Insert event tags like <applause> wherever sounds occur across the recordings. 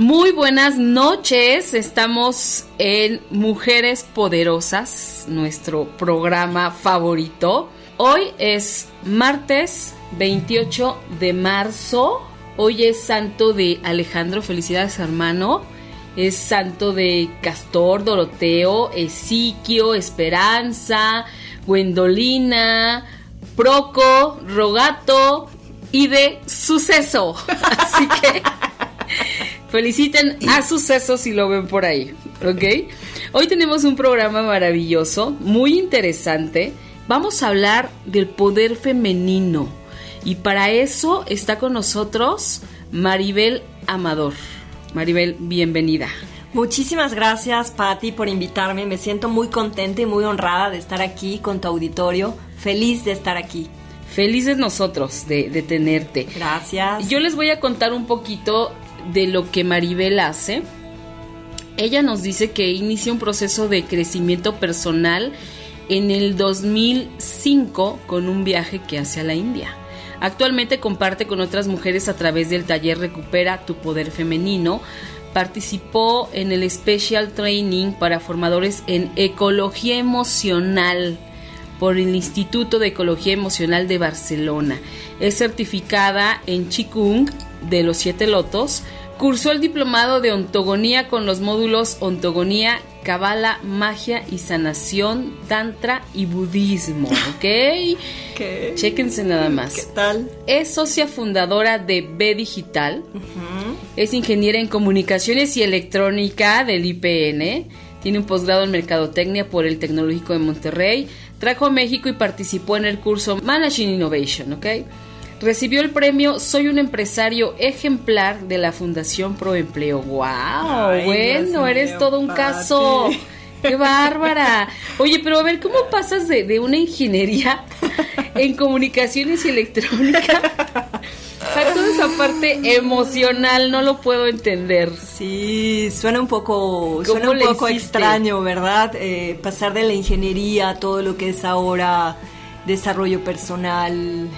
Muy buenas noches, estamos en Mujeres Poderosas, nuestro programa favorito. Hoy es martes 28 de marzo, hoy es santo de Alejandro, felicidades hermano. Es santo de Castor, Doroteo, Esiquio, Esperanza, Gwendolina, Proco, Rogato y de Suceso. <laughs> Así que Feliciten a Suceso si lo ven por ahí, ¿ok? Hoy tenemos un programa maravilloso, muy interesante. Vamos a hablar del poder femenino. Y para eso está con nosotros Maribel Amador. Maribel, bienvenida. Muchísimas gracias, Patti, por invitarme. Me siento muy contenta y muy honrada de estar aquí con tu auditorio. Feliz de estar aquí. Felices nosotros de, de tenerte. Gracias. Yo les voy a contar un poquito de lo que Maribel hace. Ella nos dice que inicia un proceso de crecimiento personal en el 2005 con un viaje que hace a la India. Actualmente comparte con otras mujeres a través del taller Recupera tu Poder Femenino. Participó en el Special Training para formadores en Ecología Emocional por el Instituto de Ecología Emocional de Barcelona. Es certificada en Qigong de los Siete Lotos. Cursó el diplomado de ontogonía con los módulos ontogonía, cabala, magia y sanación, tantra y budismo, <laughs> ¿ok? ¿Qué? Chéquense nada más. ¿Qué tal? Es socia fundadora de B Digital. Es ingeniera en comunicaciones y electrónica del IPN. Tiene un posgrado en mercadotecnia por el Tecnológico de Monterrey. Trajo a México y participó en el curso Managing Innovation, ¿ok? Recibió el premio Soy un empresario ejemplar de la Fundación Proempleo. ¡Wow! Ay, bueno, eres mío, todo un Pati. caso. ¡Qué bárbara! Oye, pero a ver, ¿cómo pasas de, de una ingeniería <laughs> en comunicaciones y electrónica a toda esa parte emocional? No lo puedo entender. Sí, suena un poco, suena ¿Cómo un poco hiciste? extraño, ¿verdad? Eh, pasar de la ingeniería a todo lo que es ahora desarrollo personal,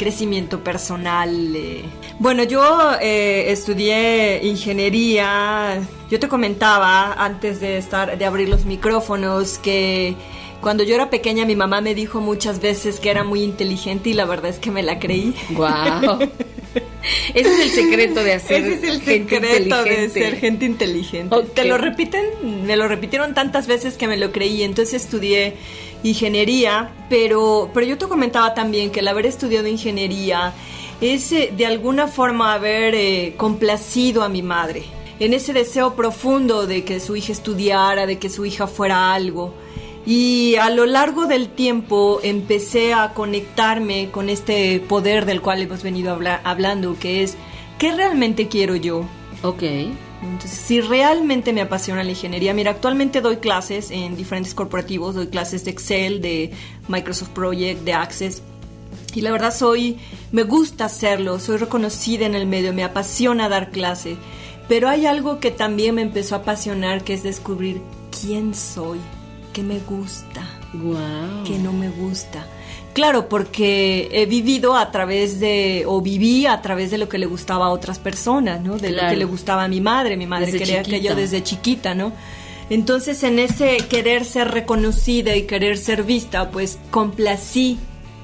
crecimiento personal. eh. Bueno, yo eh, estudié ingeniería. Yo te comentaba antes de estar, de abrir los micrófonos que cuando yo era pequeña mi mamá me dijo muchas veces que era muy inteligente y la verdad es que me la creí. ¡Wow! <laughs> <laughs> Ese es el secreto de hacer Ese es el gente secreto de ser gente inteligente. Te lo repiten, me lo repitieron tantas veces que me lo creí. Entonces estudié ingeniería, pero, pero yo te comentaba también que el haber estudiado ingeniería es eh, de alguna forma haber eh, complacido a mi madre en ese deseo profundo de que su hija estudiara, de que su hija fuera algo. Y a lo largo del tiempo empecé a conectarme con este poder del cual hemos venido habla- hablando, que es, ¿qué realmente quiero yo? Ok. Entonces, si realmente me apasiona la ingeniería, mira, actualmente doy clases en diferentes corporativos, doy clases de Excel, de Microsoft Project, de Access. Y la verdad soy, me gusta hacerlo, soy reconocida en el medio, me apasiona dar clase. Pero hay algo que también me empezó a apasionar, que es descubrir quién soy, qué me gusta, Wow. que no me gusta. Claro, porque he vivido a través de, o viví a través de lo que le gustaba a otras personas, ¿no? De lo que le gustaba a mi madre. Mi madre Desde quería que yo desde chiquita, ¿no? Entonces, en ese querer ser reconocida y querer ser vista, pues complací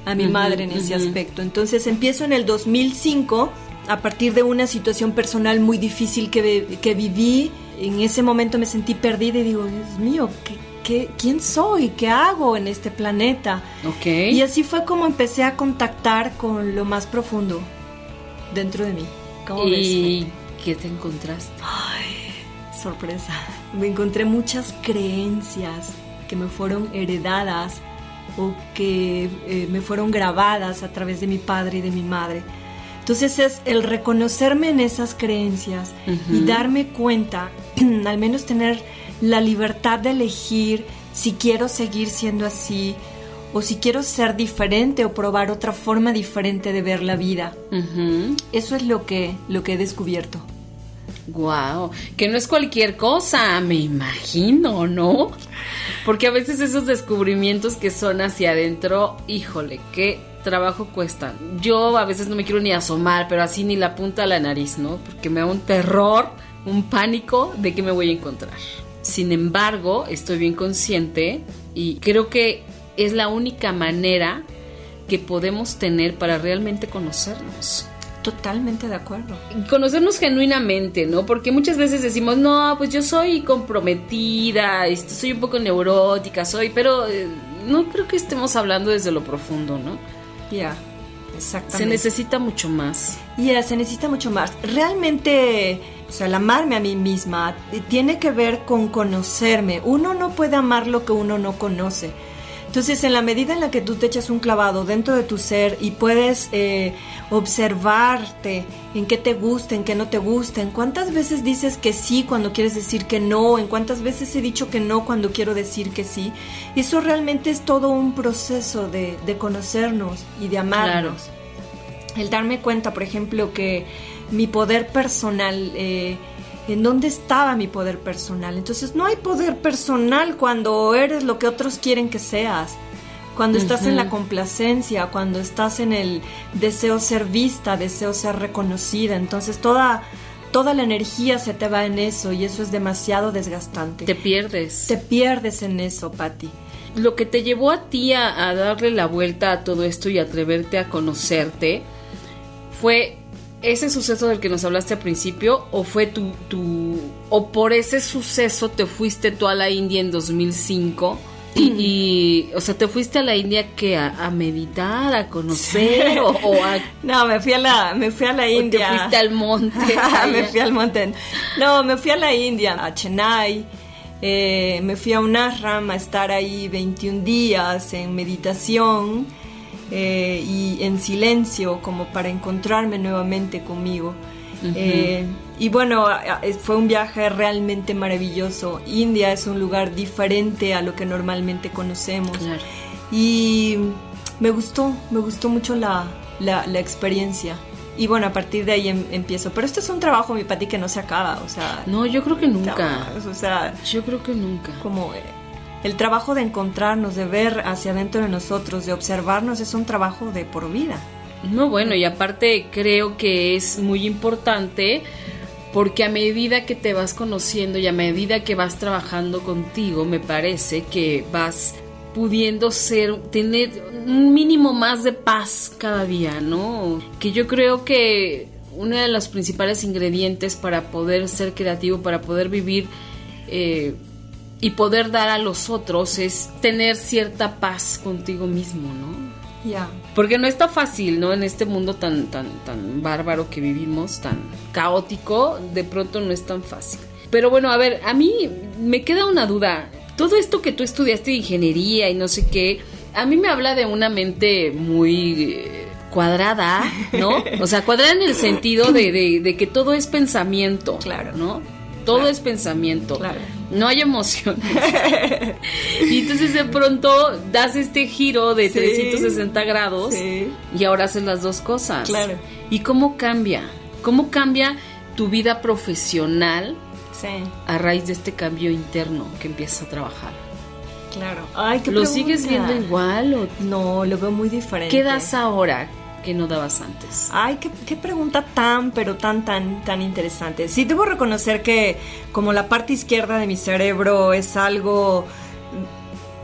a mi madre en ese aspecto. Entonces, empiezo en el 2005 a partir de una situación personal muy difícil que, que viví. En ese momento me sentí perdida y digo, Dios mío, ¿qué, qué, quién soy? ¿Qué hago en este planeta? Ok. Y así fue como empecé a contactar con lo más profundo dentro de mí. ¿Cómo ves? ¿Y qué te encontraste? sorpresa. Me encontré muchas creencias que me fueron heredadas o que eh, me fueron grabadas a través de mi padre y de mi madre. Entonces es el reconocerme en esas creencias y darme cuenta, <clears throat> al menos tener la libertad de elegir si quiero seguir siendo así o si quiero ser diferente o probar otra forma diferente de ver la vida. Eso es lo que, lo que he descubierto. Wow, que no es cualquier cosa, me imagino, ¿no? Porque a veces esos descubrimientos que son hacia adentro, híjole, qué trabajo cuestan. Yo a veces no me quiero ni asomar, pero así ni la punta de la nariz, ¿no? Porque me da un terror, un pánico de que me voy a encontrar. Sin embargo, estoy bien consciente y creo que es la única manera que podemos tener para realmente conocernos. Totalmente de acuerdo. Conocernos genuinamente, ¿no? Porque muchas veces decimos, no, pues yo soy comprometida, este, soy un poco neurótica, soy, pero eh, no creo que estemos hablando desde lo profundo, ¿no? Ya, exactamente. Se necesita mucho más. Ya, se necesita mucho más. Realmente, o sea, el amarme a mí misma tiene que ver con conocerme. Uno no puede amar lo que uno no conoce. Entonces, en la medida en la que tú te echas un clavado dentro de tu ser y puedes eh, observarte en qué te gusta, en qué no te gusta, en cuántas veces dices que sí cuando quieres decir que no, en cuántas veces he dicho que no cuando quiero decir que sí, eso realmente es todo un proceso de, conocernos y de amarnos. El darme cuenta, por ejemplo, que mi poder personal... Eh, en dónde estaba mi poder personal. Entonces no hay poder personal cuando eres lo que otros quieren que seas. Cuando estás en la complacencia, cuando estás en el deseo ser vista, deseo ser reconocida, entonces toda toda la energía se te va en eso y eso es demasiado desgastante. Te pierdes. Te pierdes en eso, Patti. Lo que te llevó a ti a darle la vuelta a todo esto y atreverte a conocerte fue ese suceso del que nos hablaste al principio o fue tu, tu o por ese suceso te fuiste tú a la India en 2005 <clears throat> y, o sea, te fuiste a la India que a, meditar, a conocer o, a <laughs> No, me fui a la me fui a la India. te fuiste al monte. <laughs> me fui al monte. No, me fui a la India, a Chennai. Eh, me fui a un ashram a estar ahí 21 días en meditación eh, y en silencio como para encontrarme nuevamente conmigo. Eh, y bueno, fue un viaje realmente maravilloso. India es un lugar diferente a lo que normalmente conocemos. Y me gustó, me gustó mucho la, la, experiencia. Y bueno, a partir de ahí em, empiezo. Pero esto es un trabajo, mi Pati, que no se acaba, o sea... No, yo creo que nunca. O sea... Yo creo que nunca. Como eh, el trabajo de encontrarnos, de ver hacia adentro de nosotros, de observarnos, es un trabajo de por vida. No, bueno, y aparte creo que es muy importante porque a medida que te vas conociendo y a medida que vas trabajando contigo, me parece que vas pudiendo ser, tener un mínimo más de paz cada día, ¿no? Que yo creo que uno de los principales ingredientes para poder ser creativo, para poder vivir eh, y poder dar a los otros es tener cierta paz contigo mismo, ¿no? Ya. Porque no está fácil, ¿no? En este mundo tan, tan, tan bárbaro que vivimos, tan caótico, de pronto no es tan fácil. Pero bueno, a ver, a mí me queda una duda. Todo esto que tú estudiaste de ingeniería y no sé qué, a mí me habla de una mente muy eh, cuadrada, ¿no? <laughs> O sea, cuadrada en el sentido de, de, de que todo es pensamiento, claro, ¿no? Todo es pensamiento. Claro no hay emociones. <laughs> y entonces de pronto das este giro de 360 grados y ahora haces las dos cosas. Claro. ¿Y cómo cambia? ¿Cómo cambia tu vida profesional a raíz de este cambio interno que empiezas a trabajar? Claro. Ay, ¿Lo sigues viendo igual o no? Lo veo muy diferente. ¿Qué das ahora? Que no dabas antes? Ay, qué, pregunta tan, pero tan, tan, tan interesante. Sí, debo reconocer que como la parte izquierda de mi cerebro es algo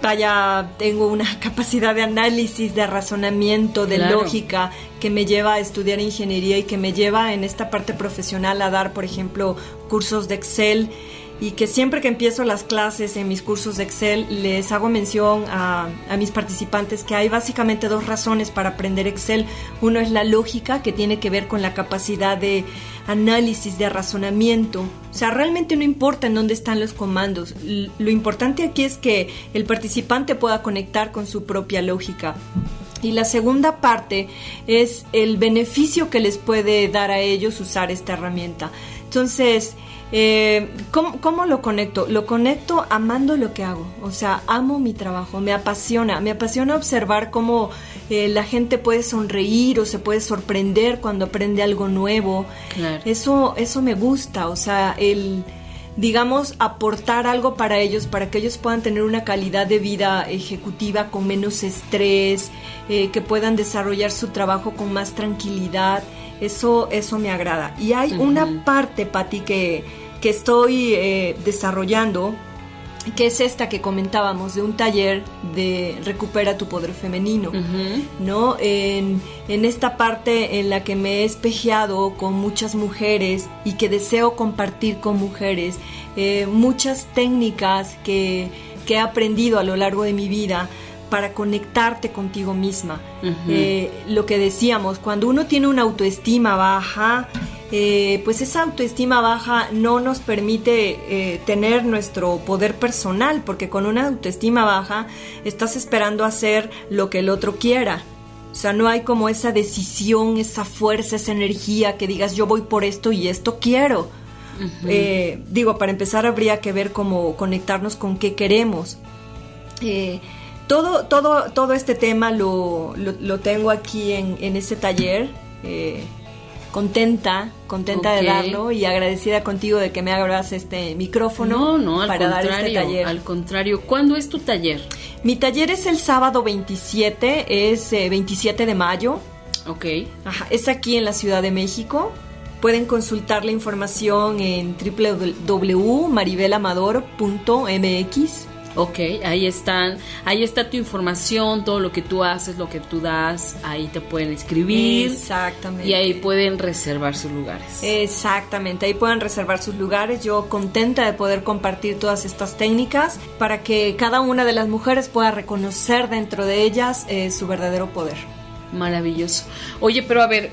vaya, tengo una <laughs> capacidad de análisis, de razonamiento, de lógica que me lleva a estudiar ingeniería y que me lleva en esta parte profesional a dar, por ejemplo, cursos de Excel. Y que siempre que empiezo las clases en mis cursos de Excel les hago mención a, mis participantes que hay básicamente dos razones para aprender Excel. Uno es la lógica, que tiene que ver con la capacidad de análisis, de razonamiento. O sea, realmente no importa en dónde están los comandos. Lo importante aquí es que el participante pueda conectar con su propia lógica. Y la segunda parte es el beneficio que les puede dar a ellos usar esta herramienta. Entonces, eh, ¿cómo, lo conecto? Lo conecto amando lo que hago, o sea, amo mi trabajo, me apasiona, me apasiona observar cómo eh, la gente puede sonreír o se puede sorprender cuando aprende algo nuevo. Eso, eso me gusta, o sea, el digamos, aportar algo para ellos, para que ellos puedan tener una calidad de vida ejecutiva con menos estrés, eh, que puedan desarrollar su trabajo con más tranquilidad. Eso, eso me agrada. Y hay una parte, Patti, que, que estoy eh, desarrollando, que es esta que comentábamos de un taller de recupera tu poder femenino, ¿no? En, en, esta parte en la que me he espejeado con muchas mujeres y que deseo compartir con mujeres eh, muchas técnicas que, que, he aprendido a lo largo de mi vida para conectarte contigo misma. Eh, lo que decíamos, cuando uno tiene una autoestima baja, eh, pues esa autoestima baja no nos permite eh, tener nuestro poder personal, porque con una autoestima baja estás esperando hacer lo que el otro quiera. O sea, no hay como esa decisión, esa fuerza, esa energía que digas yo voy por esto y esto quiero. Eh, digo, para empezar habría que ver cómo conectarnos con qué queremos. todo, todo, todo este tema lo, lo, tengo aquí en, en ese taller contenta, contenta de darlo y agradecida contigo de que me abras este micrófono no, no, para dar este taller. Al contrario, ¿cuándo es tu taller? Mi taller es el sábado 27, es 27 eh, de mayo. Ok. Ajá, es aquí en la Ciudad de México. Pueden consultar la información en www.maribelamador.mx. Ok, ahí están, ahí está tu información, todo lo que tú haces, lo que tú das, ahí te pueden escribir. Exactamente. Y ahí pueden reservar sus lugares. Exactamente, ahí pueden reservar sus lugares. Yo contenta de poder compartir todas estas técnicas para que cada una de las mujeres pueda reconocer dentro de ellas eh, su verdadero poder. Maravilloso. Oye, pero a ver,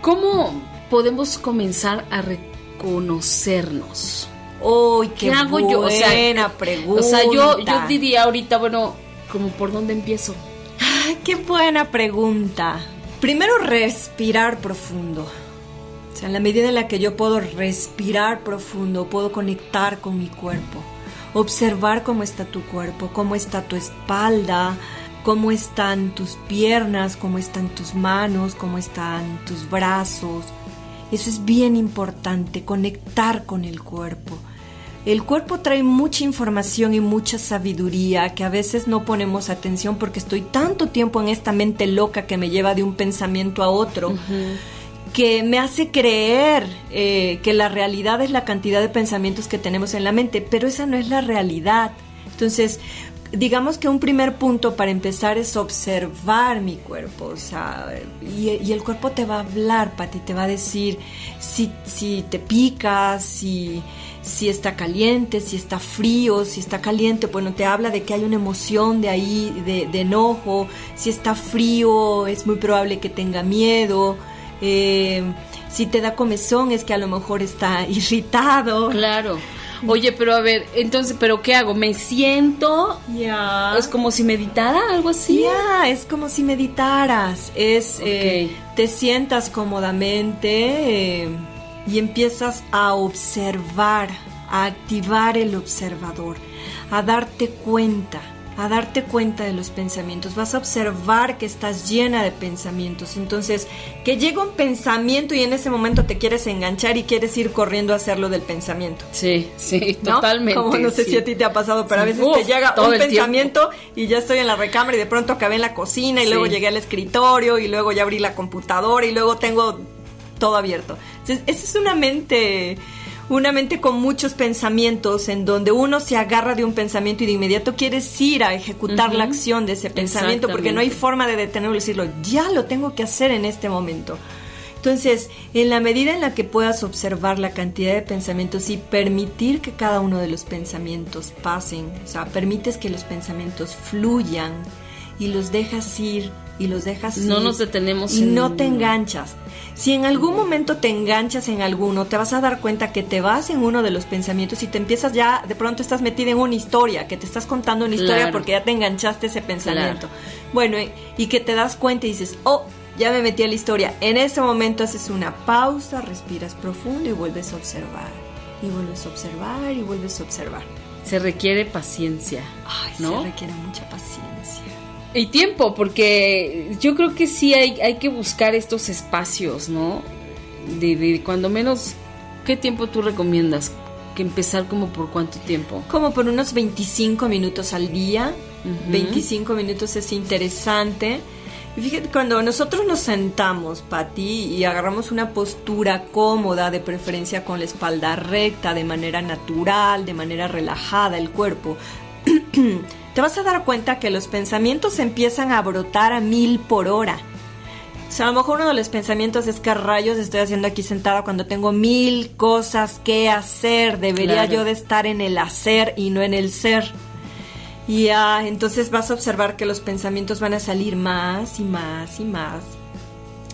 ¿cómo podemos comenzar a reconocernos? Uy, qué, hago yo? O sea, pregunta. O sea, yo, yo diría ahorita, bueno, como por dónde empiezo. Ay, qué buena pregunta. Primero, respirar profundo. O sea, en la medida en la que yo puedo respirar profundo, puedo conectar con mi cuerpo. Observar cómo está tu cuerpo, cómo está tu espalda, cómo están tus piernas, cómo están tus manos, cómo están tus brazos. Eso es bien importante, conectar con el cuerpo. El cuerpo trae mucha información y mucha sabiduría que a veces no ponemos atención porque estoy tanto tiempo en esta mente loca que me lleva de un pensamiento a otro. que me hace creer eh, que la realidad es la cantidad de pensamientos que tenemos en la mente, pero esa no es la realidad. Entonces, digamos que un primer punto para empezar es observar mi cuerpo, o sea, y, el cuerpo te va a hablar, Pati, te va a decir si, si te picas, si si está caliente, si está frío, si está caliente, bueno, te habla de que hay una emoción de ahí, de, enojo, si está frío, es muy probable que tenga miedo, eh, si te da comezón es que a lo mejor está <laughs> irritado. Claro. Oye, pero a ver, entonces, ¿pero qué hago? ¿Me siento? Ya. ¿Es como si meditara, algo así? Ya, es como si meditaras. Es, eh, te sientas cómodamente. Eh, y empiezas a observar, a activar el observador, a darte cuenta, a darte cuenta de los pensamientos. Vas a observar que estás llena de pensamientos. Entonces, que llega un pensamiento y en ese momento te quieres enganchar y quieres ir corriendo a hacerlo del pensamiento. Sí, sí, totalmente. Como no sé si a ti te ha pasado, pero a veces te llega un pensamiento y ya estoy en la recámara y de pronto acabé en la cocina y luego llegué al escritorio y luego ya abrí la computadora y luego tengo todo abierto. esa es una mente, una mente con muchos pensamientos en donde uno se agarra de un pensamiento y de inmediato quieres ir a ejecutar la acción de ese pensamiento porque no hay forma de detenerlo y decirlo, ya lo tengo que hacer en este momento. Entonces, en la medida en la que puedas observar la cantidad de pensamientos y permitir que cada uno de los pensamientos pasen, o sea, permites que los pensamientos fluyan y los dejas ir y los dejas No ir nos detenemos y en no te enganchas. Si en algún momento te enganchas en alguno, te vas a dar cuenta que te vas en uno de los pensamientos y te empiezas ya, de pronto estás metida en una historia, que te estás contando una historia Claro. porque ya te enganchaste ese pensamiento. Bueno, y, y que te das cuenta y dices, oh, ya me metí a la historia. En ese momento haces una pausa, respiras profundo y vuelves a observar. Y vuelves a observar y vuelves a observar. Se requiere paciencia, Ay, ¿no? se requiere mucha paciencia. Y tiempo, porque yo creo que sí hay, hay que buscar estos espacios, ¿no? De, de cuando menos, ¿qué tiempo tú recomiendas? Que empezar como por cuánto tiempo. Como por unos 25 minutos al día. Ujú. 25 minutos es interesante. Y fíjate, cuando nosotros nos sentamos, Pati, y agarramos una postura cómoda, de preferencia con la espalda recta, de manera natural, de manera relajada el cuerpo, <clears throat> te vas a dar cuenta que los pensamientos empiezan a brotar a mil por hora. O sea, a lo mejor uno de los pensamientos es que rayos estoy haciendo aquí sentada cuando tengo mil cosas que hacer. Debería Claro. yo de estar en el hacer y no en el ser. Y ah, entonces vas a observar que los pensamientos van a salir más y más y más.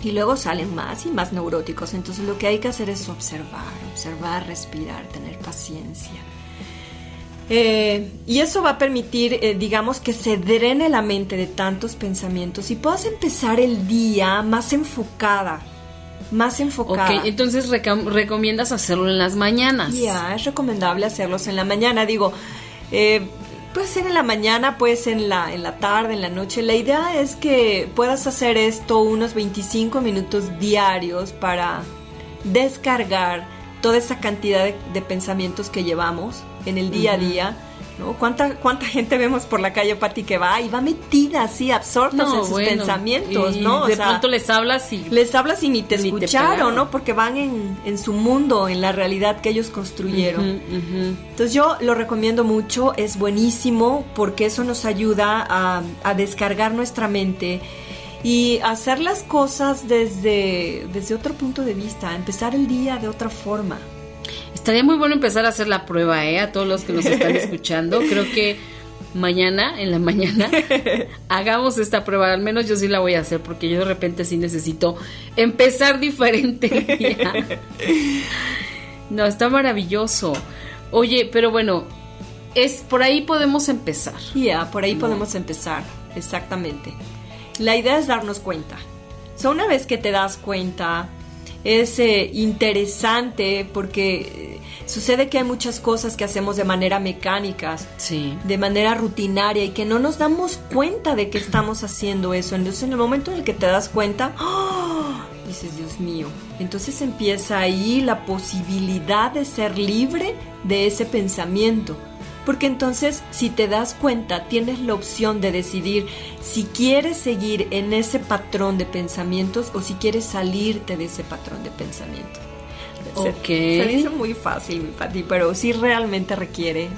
Y luego salen más y más neuróticos. Entonces lo que hay que hacer es observar, observar, respirar, tener paciencia. Eh, y eso va a permitir, eh, digamos, que se drene la mente de tantos pensamientos y puedas empezar el día más enfocada, más enfocada. Ok, entonces recom- recomiendas hacerlo en las mañanas. Ya, es recomendable hacerlos en la mañana. Digo, eh, puede ser en la mañana, puede ser en la, en la tarde, en la noche. La idea es que puedas hacer esto unos 25 minutos diarios para descargar toda esa cantidad de, de pensamientos que llevamos en el día a día. ¿no? ¿Cuánta, ¿Cuánta gente vemos por la calle, Pati, que va y va metida así, absorta en sus bueno, pensamientos, y ¿no? O de sea, pronto les hablas y les hablas y ni te Ni te escucharon, pelaron. ¿no? Porque van en, en su mundo, en la realidad que ellos construyeron. Ujú, ujú. Entonces yo lo recomiendo mucho, es buenísimo porque eso nos ayuda a, a descargar nuestra mente y hacer las cosas desde, desde otro punto de vista, empezar el día de otra forma. Estaría muy bueno empezar a hacer la prueba, ¿eh? A todos los que nos están <laughs> escuchando. Creo que mañana, en la mañana, <laughs> hagamos esta prueba. Al menos yo sí la voy a hacer porque yo de repente sí necesito empezar diferente. no, está maravilloso. Oye, pero bueno, es por ahí podemos empezar. Ya, por ahí podemos empezar, exactamente. La idea es darnos cuenta. O sea, una vez que te das cuenta, es eh, interesante porque eh, sucede que hay muchas cosas que hacemos de manera mecánica, Sí. de manera rutinaria y que no nos damos cuenta de que estamos haciendo eso. Entonces, en el momento en el que te das cuenta, ¡ah! dices, Dios mío. Entonces empieza ahí la posibilidad de ser libre de ese pensamiento. Porque entonces, si te das cuenta, tienes la opción de decidir si quieres seguir en ese patrón de pensamientos o si quieres salirte de ese patrón de pensamientos. Se- Ok. Se, dice muy fácil, mi Pati, pero sí realmente requiere,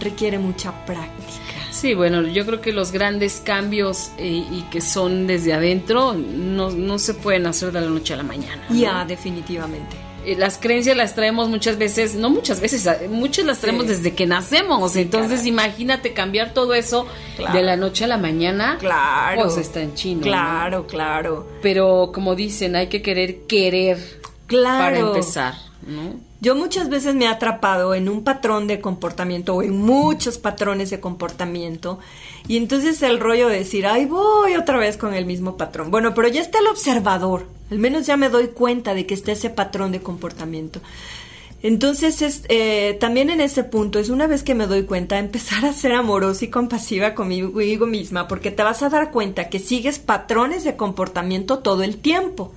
requiere mucha práctica. Sí, bueno, yo creo que los grandes cambios eh, y que son desde adentro no, no se pueden hacer de la noche a la mañana. ¿no? Ya, definitivamente. Eh, Las creencias las traemos muchas veces, no muchas veces, muchas las traemos Sí. desde que nacemos. Sí, Entonces, caray. imagínate cambiar todo eso Claro. de la noche a la mañana. Claro. Pues está en chino. ¿no? Claro, claro. Pero como dicen, hay que querer querer Claro. para empezar, ¿no? Yo muchas veces me he atrapado en un patrón de comportamiento o en muchos patrones de comportamiento y entonces el rollo de decir, ay, voy otra vez con el mismo patrón. Bueno, pero ya está el observador, al menos ya me doy cuenta de que está ese patrón de comportamiento. Entonces, es, eh, también en ese punto, es una vez que me doy cuenta, empezar a ser amorosa y compasiva conmigo misma, porque te vas a dar cuenta que sigues patrones de comportamiento todo el tiempo.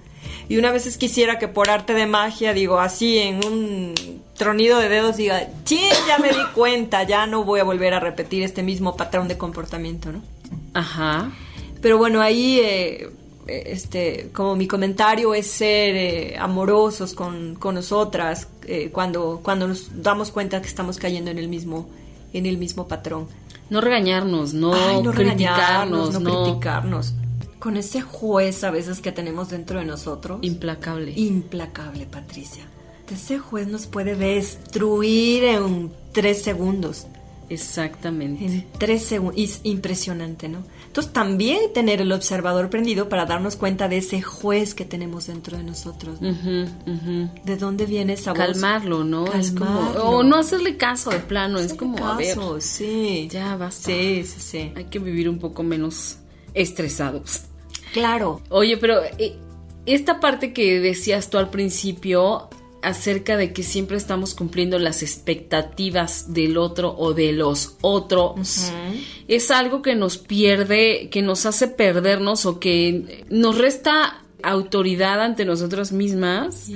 Y una vez quisiera que por arte de magia, digo, así en un tronido de dedos, diga, ching, ya me di cuenta, ya no voy a volver a repetir este mismo patrón de comportamiento, ¿no? Ajá. Pero bueno, ahí, eh, este, como mi comentario es ser eh, amorosos con, con nosotras eh, cuando, cuando nos damos cuenta que estamos cayendo en el mismo, en el mismo patrón. No regañarnos, no, Ay, no criticarnos, regañarnos, no, criticarnos. con ese juez a veces que tenemos dentro de nosotros. Implacable. Implacable, Patricia. Ese juez nos puede destruir en tres segundos. Exactamente. En tres segundos. Es impresionante, ¿no? Entonces también tener el observador prendido para darnos cuenta de ese juez que tenemos dentro de nosotros. ¿De dónde viene esa voz? Calmarlo, ¿no? Es como, o no hacerle caso de plano, es como, a ver, sí. ya basta. Sí, sí, sí. Hay que vivir un poco menos estresados. Claro. Oye, pero eh, esta parte que decías tú al principio acerca de que siempre estamos cumpliendo las expectativas del otro o de los otros, es algo que nos pierde, que nos hace perdernos o que nos resta autoridad ante nosotras mismas.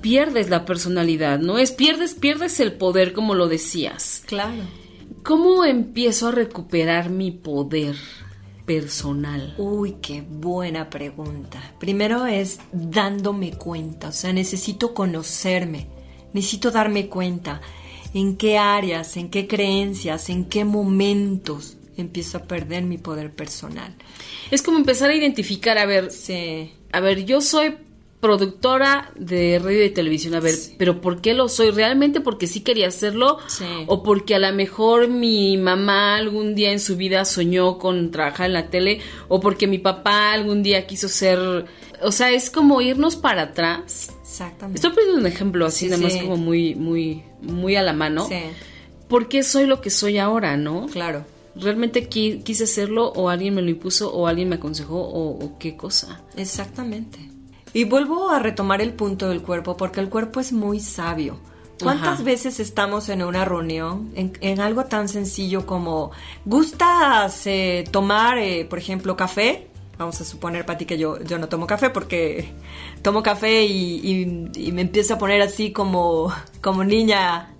Pierdes la personalidad, ¿no? Es pierdes, pierdes el poder, como lo decías. Claro. ¿Cómo empiezo a recuperar mi poder personal? Uy, qué buena pregunta. Primero es dándome cuenta, o sea, necesito conocerme, necesito darme cuenta en qué áreas, en qué creencias, en qué momentos empiezo a perder mi poder personal. Es como empezar a identificar, a ver, Sí, a ver, yo soy productora de radio y televisión, a ver, pero ¿por qué lo soy? ¿Realmente porque sí quería hacerlo? Sí. ¿O porque a lo mejor mi mamá algún día en su vida soñó con trabajar en la tele? ¿O porque mi papá algún día quiso ser... O sea, es como irnos para atrás. exactamente. Estoy poniendo un ejemplo así, Sí, nada más como muy, muy, muy a la mano. Sí, ¿Por qué soy lo que soy ahora, no? claro. ¿Realmente qui- quise hacerlo o alguien me lo impuso o alguien me aconsejó o, o qué cosa? Exactamente. Y vuelvo a retomar el punto del cuerpo, porque el cuerpo es muy sabio. ¿Cuántas Ajá. veces estamos en una reunión en, en algo tan sencillo como, ¿gustas eh, tomar, eh, por ejemplo, café? Vamos a suponer, Pati, que yo, yo no tomo café porque tomo café y, y- y me empiezo a poner así como, como niña.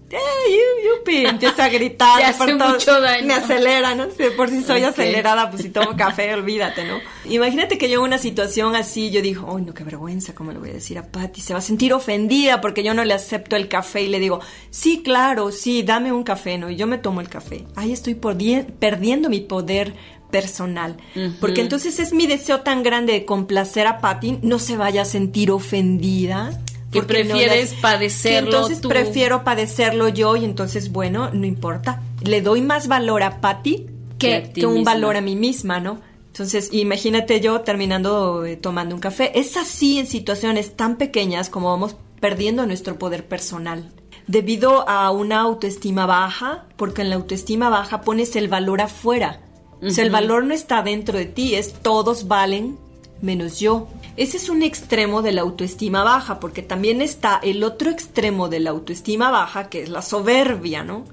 ¡Eh, yu- yupi! Empieza a gritar. <laughs> Te hace por todo- mucho daño. Me acelera, ¿no? Si por si soy acelerada, pues si tomo <laughs> café, olvídate, ¿no? Imagínate que yo en una situación así, yo digo, ¡ay, no, qué vergüenza! ¿Cómo le voy a decir a Patty? Se va a sentir ofendida porque yo no le acepto el café y le digo, sí, claro, sí, dame un café, ¿no? Y yo me tomo el café. Ahí estoy perdiendo mi poder personal. Porque entonces es mi deseo tan grande de complacer a Patty, no se vaya a sentir ofendida. Que porque no prefieres las- padecerlo que entonces tú. prefiero padecerlo yo y entonces, bueno, no importa. Le doy más valor a Patty Que a un misma. valor a mí misma, ¿no? Entonces, imagínate yo terminando eh, tomando un café. Es así en situaciones tan pequeñas como vamos perdiendo nuestro poder personal. Debido a una autoestima baja, porque en la autoestima baja pones el valor afuera. O sea, el valor no está dentro de ti, es todos valen menos yo. Ese es un extremo de la autoestima baja, porque también está el otro extremo de la autoestima baja, que es la soberbia, ¿no?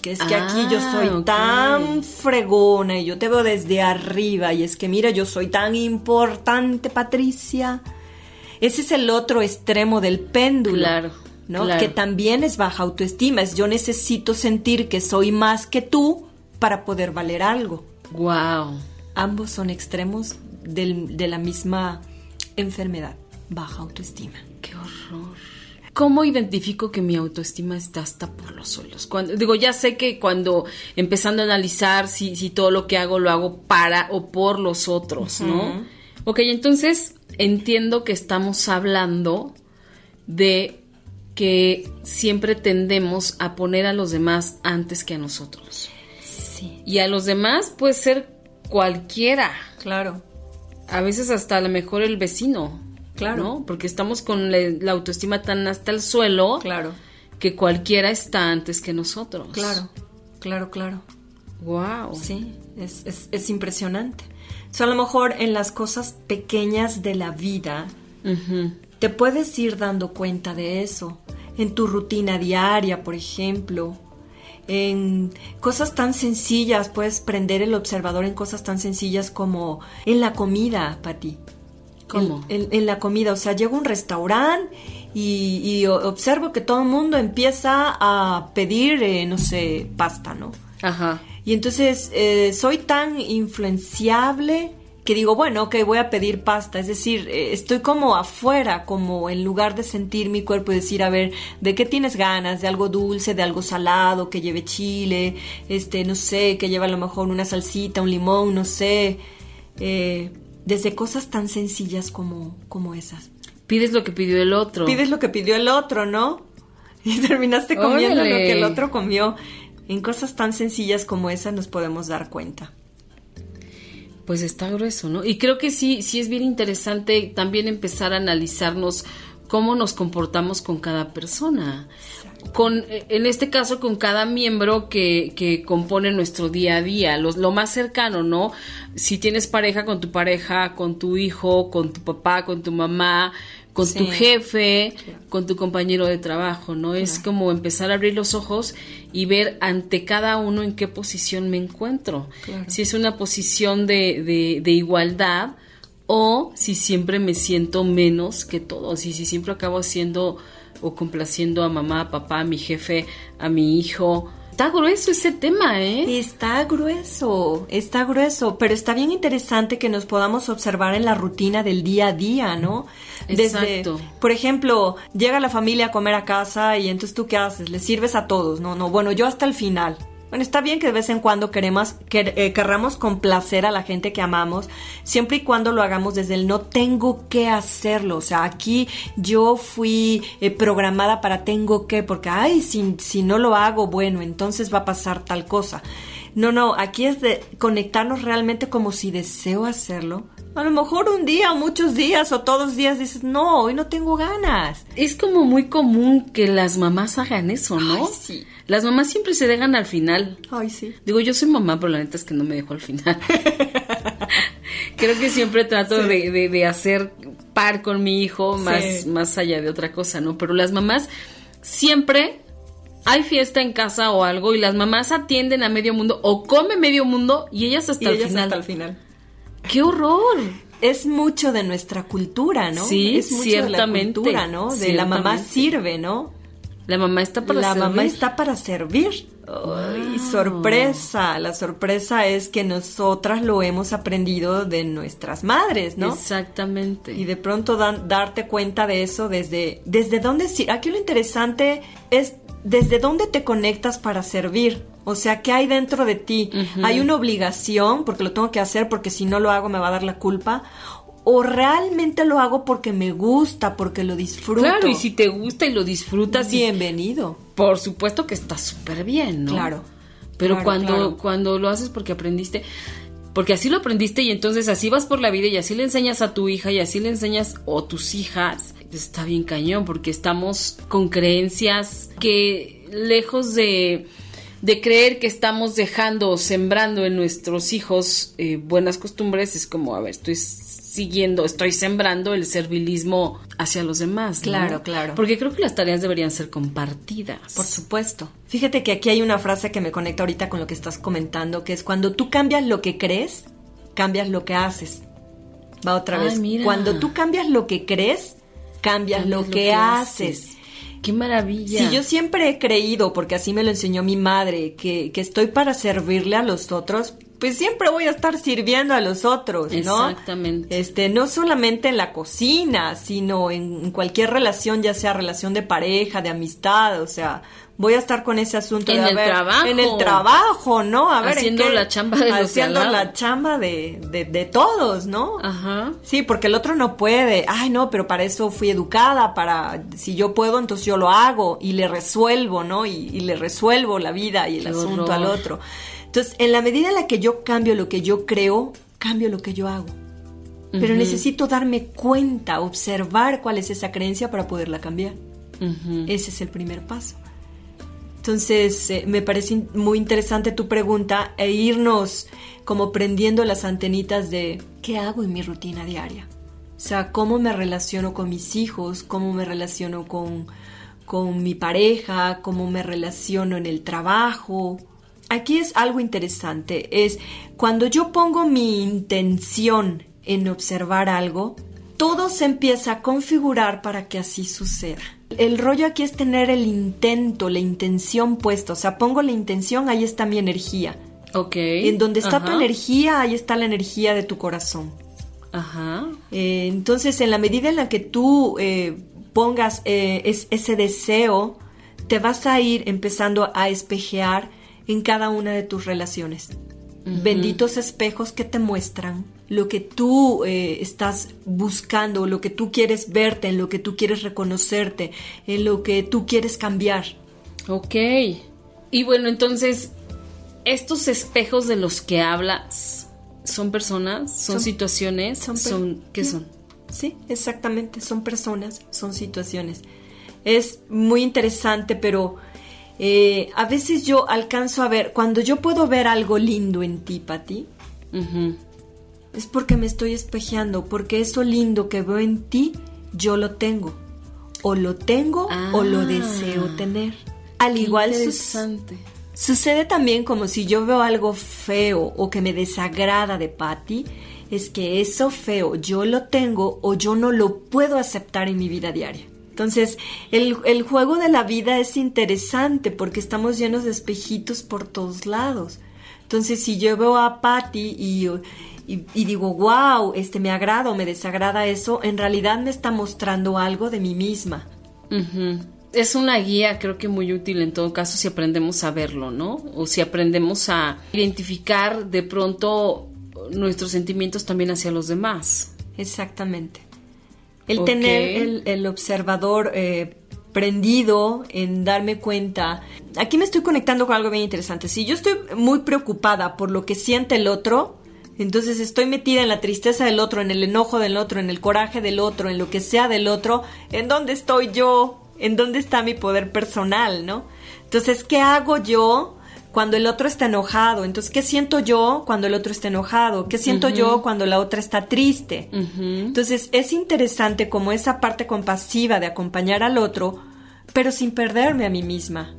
Que es que aquí yo Ah, soy tan fregona y yo te veo desde arriba y es que mira, yo soy tan importante, Patricia. Ese es el otro extremo del péndulo. Claro, ¿no? claro. Que también es baja autoestima, es yo necesito sentir que soy más que tú para poder valer algo. Wow. Ambos son extremos del- de la misma enfermedad, baja autoestima. Qué horror. ¿Cómo identifico que mi autoestima está hasta por los suelos? Cuando, digo, ya sé que cuando empezando a analizar si, si todo lo que hago lo hago para o por los otros, ¿no? Ok, entonces entiendo que estamos hablando de que siempre tendemos a poner a los demás antes que a nosotros. Sí, Y a los demás puede ser cualquiera. claro. A veces hasta a lo mejor el vecino. Claro. ¿no? Porque estamos con la, la autoestima tan hasta el suelo Claro, que cualquiera está antes que nosotros. claro, claro, claro. Wow. Sí, es, es, es impresionante. O sea, a lo mejor en las cosas pequeñas de la vida te puedes ir dando cuenta de eso. En tu rutina diaria, por ejemplo. En cosas tan sencillas, puedes prender el observador en cosas tan sencillas como en la comida, Pati. ¿Cómo? En, en- en la comida, o sea, llego a un restaurante y, y observo que todo el mundo empieza a pedir, eh, no sé, pasta, ¿no? Ajá. Y entonces eh, soy tan influenciable que digo, bueno, ok, voy a pedir pasta. Es decir, eh, estoy como afuera, como en lugar de sentir mi cuerpo y decir, a ver, ¿de qué tienes ganas? ¿De algo dulce, de algo salado, que lleve chile? Este, no sé, que lleve a lo mejor una salsita, un limón, no sé. Eh, desde cosas tan sencillas como, como esas. Pides lo que pidió el otro. Pides lo que pidió el otro, ¿no? Y terminaste comiendo lo que el otro comió. En cosas tan sencillas como esas nos podemos dar cuenta. Pues está grueso, ¿no? Y creo que sí, sí es bien interesante también empezar a analizarnos cómo nos comportamos con cada persona. Con, en este caso, con cada miembro que, que compone nuestro día a día, lo, lo más cercano, ¿no? Si tienes pareja, con tu pareja, con tu hijo, con tu papá, con tu mamá, con tu jefe, con tu compañero de trabajo, ¿no? Es como empezar a abrir los ojos y ver ante cada uno en qué posición me encuentro. Si es una posición de, de, de, igualdad o si siempre me siento menos que todos y si siempre acabo haciendo o complaciendo a mamá, a papá, a mi jefe, a mi hijo, Está grueso ese tema, ¿eh? Está grueso, está grueso, pero está bien interesante que nos podamos observar en la rutina del día a día, ¿no? Desde, Exacto. Por ejemplo, llega la familia a comer a casa y entonces tú qué haces? Le sirves a todos, no, no, bueno, yo hasta el final. Bueno, está bien que de vez en cuando queremos, que, eh, querramos complacer a la gente que amamos, siempre y cuando lo hagamos desde el no tengo que hacerlo. O sea, aquí yo fui eh, programada para tengo que, porque, ay, si, si no lo hago, bueno, entonces va a pasar tal cosa. No, no, aquí es de conectarnos realmente como si deseo hacerlo. A lo mejor un día, muchos días o todos los días dices, no, hoy no tengo ganas. Es como muy común que las mamás hagan eso, ¿no? Ay, sí. Las mamás siempre se dejan al final. Ay, sí. Digo, yo soy mamá, pero la neta es que no me dejo al final. <laughs> Creo que siempre trato sí. de, de, de, hacer par con mi hijo más, sí. más allá de otra cosa, ¿no? Pero las mamás siempre hay fiesta en casa o algo y las mamás atienden a medio mundo o come medio mundo y ellas hasta y el ellas final. hasta el final. ¡Qué horror! Es mucho de nuestra cultura, ¿no? Sí, es mucho ciertamente. de la cultura, ¿no? De la mamá sirve, ¿no? La mamá está para la servir. mamá está para servir. Ay, sorpresa. La sorpresa es que nosotras lo hemos aprendido de nuestras madres, ¿no? Exactamente. Y de pronto dan, darte cuenta de eso desde, desde dónde... Aquí lo interesante es desde dónde te conectas para servir. O sea, ¿qué hay dentro de ti? Uh -huh. ¿Hay una obligación porque lo tengo que hacer porque si no lo hago me va a dar la culpa? o realmente lo hago porque me gusta, porque lo disfruto. Claro, y si te gusta y lo disfrutas, bienvenido. Y por supuesto que está súper bien, ¿no? Claro. Pero claro, cuando, claro. cuando lo haces porque aprendiste, porque así lo aprendiste y entonces así vas por la vida y así le enseñas a tu hija y así le enseñas o tus hijas, está bien cañón porque estamos con creencias que lejos de de creer que estamos dejando o sembrando en nuestros hijos eh, buenas costumbres, es como, a ver, estoy siguiendo, estoy sembrando el servilismo hacia los demás. ¿no? Claro, claro. Porque creo que las tareas deberían ser compartidas. Por supuesto. Fíjate que aquí hay una frase que me conecta ahorita con lo que estás comentando, que es cuando tú cambias lo que crees, cambias lo que haces. Va otra Ay, vez. mira. Cuando tú cambias lo que crees, cambias, cambias lo, que, lo que haces. haces. Qué maravilla. Si yo siempre he creído, porque así me lo enseñó mi madre, que, que estoy para servirle a los otros, pues siempre voy a estar sirviendo a los otros, ¿no? Exactamente. Este, no solamente en la cocina, sino en, en, cualquier relación, ya sea relación de pareja, de amistad, o sea, voy a estar con ese asunto en de el ver, trabajo. en el trabajo, ¿no? A ver, haciendo qué, la chamba de haciendo la chamba de, de, de, todos, ¿no? Ajá. Sí, porque el otro no puede. Ay, no, pero para eso fui educada, para si yo puedo, entonces yo lo hago y le resuelvo, ¿no? Y, y le resuelvo la vida y el qué asunto horror. al otro. Entonces, en la medida en la que yo cambio lo que yo creo, cambio lo que yo hago. Pero uh -huh. necesito darme cuenta, observar cuál es esa creencia para poderla cambiar. Uh -huh. Ese es el primer paso. Entonces, eh, me parece muy interesante tu pregunta e irnos como prendiendo las antenitas de qué hago en mi rutina diaria. O sea, cómo me relaciono con mis hijos, cómo me relaciono con, con mi pareja, cómo me relaciono en el trabajo, aquí es algo interesante, es cuando yo pongo mi intención en observar algo, todo se empieza a configurar para que así suceda. El rollo aquí es tener el intento, la intención puesta, o sea, pongo la intención, ahí está mi energía. Ok. En donde está Ajá. tu energía, ahí está la energía de tu corazón. Ajá. Eh, entonces, en la medida en la que tú eh, pongas eh, es, ese deseo, te vas a ir empezando a espejear en cada una de tus relaciones. Benditos espejos que te muestran lo que tú eh, estás buscando, lo que tú quieres verte, en lo que tú quieres reconocerte, en lo que tú quieres cambiar. Ok. Y bueno, entonces, estos espejos de los que hablas, ¿son personas? ¿Son, situaciones? ¿Son, ¿Qué son? Sí, exactamente, son personas, son situaciones. Es muy interesante, pero eh, a veces yo alcanzo a ver, cuando yo puedo ver algo lindo en ti, Pati, es porque me estoy espejeando, porque eso lindo que veo en ti, yo lo tengo. O lo tengo o lo ah, deseo tener. Al igual sucede también como si yo veo algo feo o que me desagrada de Patty, es que eso feo yo lo tengo o yo no lo puedo aceptar en mi vida diaria. Entonces, el, el, juego de la vida es interesante porque estamos llenos de espejitos por todos lados. Entonces, si yo veo a Patty y, y, digo, wow, este me agrada o me desagrada eso, en realidad me está mostrando algo de mí misma. Es una guía, creo que muy útil en todo caso si aprendemos a verlo, ¿no? O si aprendemos a identificar de pronto nuestros sentimientos también hacia los demás. Exactamente. El tener el, observador eh, prendido en darme cuenta. Aquí me estoy conectando con algo bien interesante. Si yo estoy muy preocupada por lo que siente el otro, entonces estoy metida en la tristeza del otro, en el enojo del otro, en el coraje del otro, en lo que sea del otro, ¿en dónde estoy yo? ¿En dónde está mi poder personal, no? Entonces, ¿qué hago yo cuando el otro está enojado. Entonces, ¿qué siento yo cuando el otro está enojado? ¿Qué siento yo cuando la otra está triste? Entonces, es interesante como esa parte compasiva de acompañar al otro, pero sin perderme a mí misma.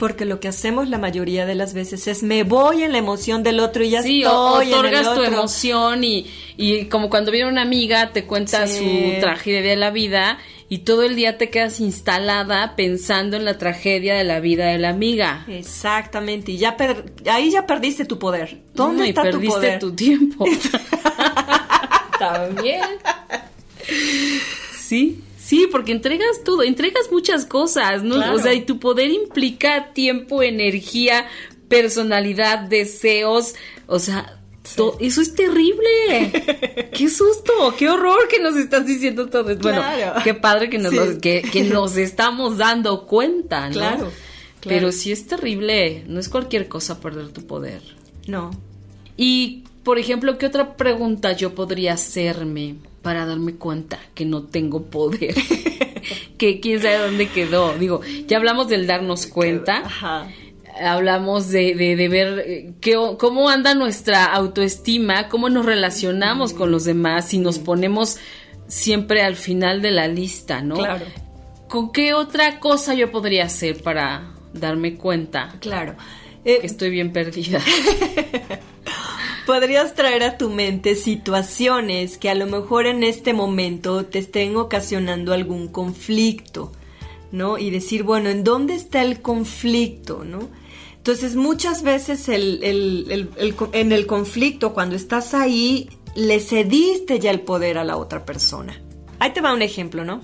Porque lo que hacemos la mayoría de las veces es me voy en la emoción del otro y ya sí, estoy otorgas tu emoción y, y como cuando viene una amiga te cuenta su tragedia de la vida y todo el día te quedas instalada pensando en la tragedia de la vida de la amiga. Exactamente, y ya ahí ya perdiste tu poder. ¿Dónde está tu poder? tu tiempo. <laughs> También. Sí, sí, porque entregas todo, entregas muchas cosas, ¿no? O sea, y tu poder implica tiempo, energía, personalidad, deseos, o sea, eso es terrible. <laughs> qué susto, qué horror que nos estás diciendo todo esto. Bueno, qué padre que nos, que, nos estamos dando cuenta, ¿no? Claro, Pero sí es terrible. No es cualquier cosa perder tu poder. No. Y, por ejemplo, ¿qué otra pregunta yo podría hacerme para darme cuenta que no tengo poder? <laughs> que quién sabe dónde quedó. Digo, ya hablamos del darnos cuenta. Ajá hablamos de, de, ver eh, qué, cómo anda nuestra autoestima, cómo nos relacionamos con los demás y nos ponemos siempre al final de la lista, ¿no? Claro. ¿Con qué otra cosa yo podría hacer para darme cuenta? Claro. que estoy bien perdida. <laughs> Podrías traer a tu mente situaciones que a lo mejor en este momento te estén ocasionando algún conflicto, ¿no? Y decir, bueno, ¿en dónde está el conflicto, ¿no? Entonces muchas veces el, en el conflicto, cuando estás ahí, le cediste ya el poder a la otra persona. Ahí te va un ejemplo, ¿no?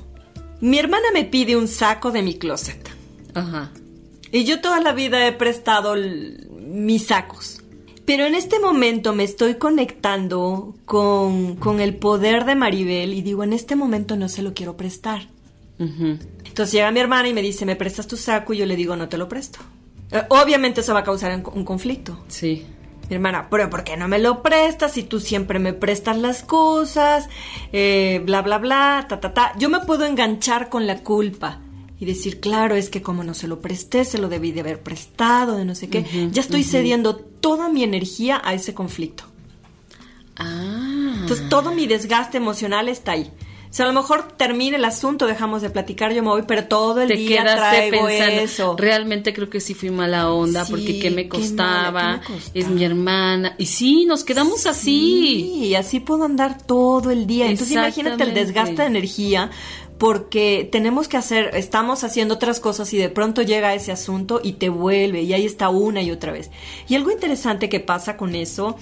Mi hermana me pide un saco de mi closet. Ajá. Y yo toda la vida he prestado mis sacos. Pero en este momento me estoy conectando con, con, el poder de Maribel y digo, en este momento no se lo quiero prestar. Entonces llega mi hermana y me dice, ¿me prestas tu saco? Y yo le digo, no te lo presto. Eh, obviamente eso va a causar un, conflicto. Sí. Mi hermana, pero ¿por qué no me lo prestas si tú siempre me prestas las cosas? Eh, bla, bla, bla, ta, ta, ta. Yo me puedo enganchar con la culpa y decir, claro, es que como no se lo presté, se lo debí de haber prestado, de no sé qué. ya estoy cediendo toda mi energía a ese conflicto. Ah. Entonces todo mi desgaste emocional está ahí. Si a lo mejor termina el asunto, dejamos de platicar, yo me voy, pero todo el día traigo pensando, eso. Realmente creo que sí fui mala onda, porque qué me costaba, es mi hermana. Y sí, nos quedamos así. y así puedo andar todo el día. Entonces imagínate el desgaste de energía, porque tenemos que hacer, estamos haciendo otras cosas y de pronto llega ese asunto y te vuelve y ahí está una y otra vez. Y algo interesante que pasa con eso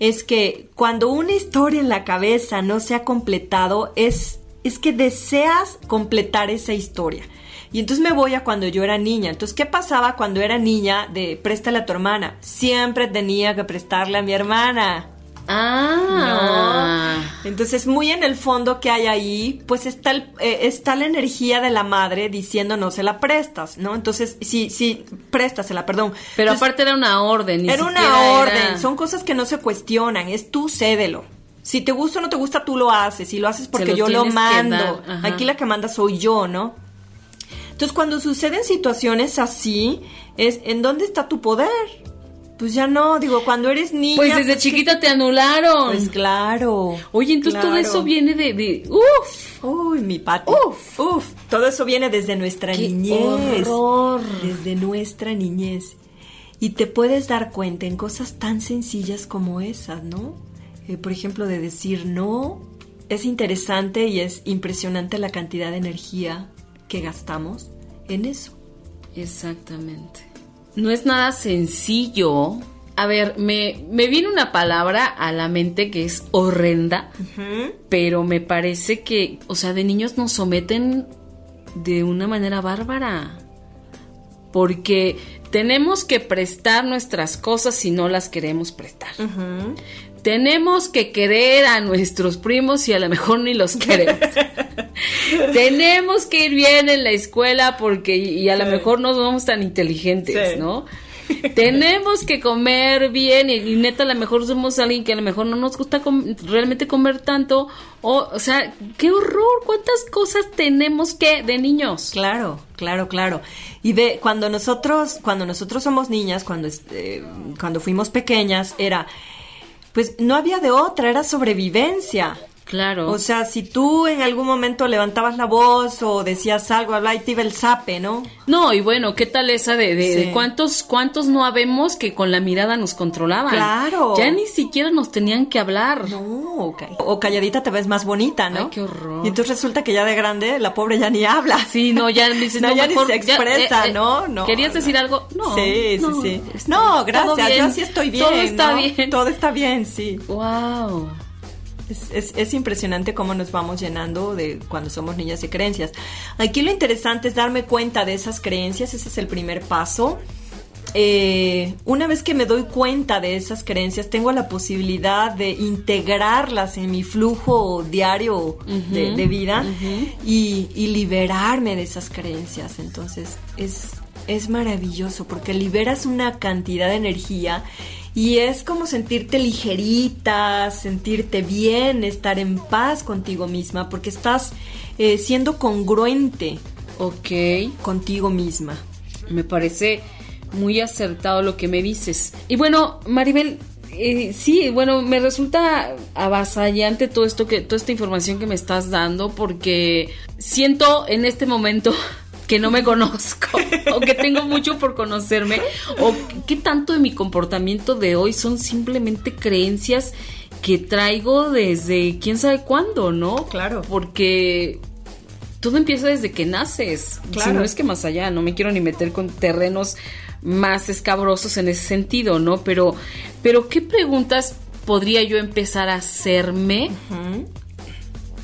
es que cuando una historia en la cabeza no se ha completado, es, es que deseas completar esa historia. Y entonces me voy a cuando yo era niña. Entonces, ¿qué pasaba cuando era niña de préstale a tu hermana? Siempre tenía que prestarle a mi hermana. Ah. No. Entonces, muy en el fondo que hay ahí, pues está, el- eh, está la energía de la madre diciendo no se la prestas, ¿no? Entonces, sí, sí, préstasela, perdón. Pero Entonces, aparte era una orden. ni era una orden, era- son cosas que no se cuestionan, es tú cédelo. Si te gusta o no te gusta, tú lo haces. Si lo haces porque lo yo lo mando. Aquí la que manda soy yo, ¿no? Entonces, cuando suceden situaciones así, es ¿en dónde está tu poder? Pues ya no, digo, cuando eres niña. Pues desde que- chiquita te anularon. Pues claro. Oye, entonces todo eso viene de... de ¡Uf! Uy, mi Pati. Uf. Uf. Todo eso viene desde nuestra ¡Qué niñez. horror! Desde nuestra niñez. Y te puedes dar cuenta en cosas tan sencillas como esas, ¿no? Eh, por ejemplo, de decir no. Es interesante y es impresionante la cantidad de energía que gastamos en eso. Exactamente. No es nada sencillo. A ver, me, me viene una palabra a la mente que es horrenda, pero me parece que, o sea, de niños nos someten de una manera bárbara. Porque tenemos que prestar nuestras cosas si no las queremos prestar. Tenemos que querer a nuestros primos y a lo mejor ni los queremos. <laughs> <laughs> Tenemos que ir bien en la escuela porque y a lo mejor no somos tan inteligentes, Sí. ¿no? <laughs> Tenemos que comer bien y, y neta a lo mejor somos alguien que a lo mejor no nos gusta com- realmente comer tanto o, o sea, qué horror, cuántas cosas tenemos que de niños. Claro, claro, claro. Y ve, cuando nosotros, cuando nosotros somos niñas, cuando, este, cuando fuimos pequeñas, era, pues no había de otra, era sobrevivencia. Claro. O sea, si tú en algún momento levantabas la voz o decías algo, hablaba y te iba el zape, ¿no? No, y bueno, ¿qué tal esa de, de- de Sí. cuántos cuántos no habemos que con la mirada nos controlaban? Claro. Ya ni siquiera nos tenían que hablar. No, o ca- o calladita te ves más bonita, ¿no? Ay, qué horror. Y entonces resulta que ya de grande la pobre ya ni habla. Sí, no, ya <laughs> dices, No, no, ya ni se ya, expresa, eh, eh, ¿no? No, ¿Querías no. decir algo? No. sí, sí, no, sí. No, gracias, yo sí estoy bien. Todo está bien. Todo está bien, sí. Wow. Es, es- es impresionante cómo nos vamos llenando de cuando somos niñas de creencias. Aquí lo interesante es darme cuenta de esas creencias, ese es el primer paso. Eh, una vez que me doy cuenta de esas creencias, tengo la posibilidad de integrarlas en mi flujo diario de, de vida y, y liberarme de esas creencias. Entonces, es, es maravilloso porque liberas una cantidad de energía y es como sentirte ligerita, sentirte bien, estar en paz contigo misma, porque estás eh, siendo congruente Ok. contigo misma. Me parece muy acertado lo que me dices. Y bueno, Maribel, eh, sí, bueno, me resulta avasallante todo esto que, toda esta información que me estás dando, porque siento en este momento que no me conozco, o que tengo mucho por conocerme, o que tanto de mi comportamiento de hoy son simplemente creencias que traigo desde quién sabe cuándo, ¿no? Claro. Porque todo empieza desde que naces. Claro. Si no es que más allá, no me quiero ni meter con terrenos más escabrosos en ese sentido, ¿no? Pero, pero ¿qué preguntas podría yo empezar a hacerme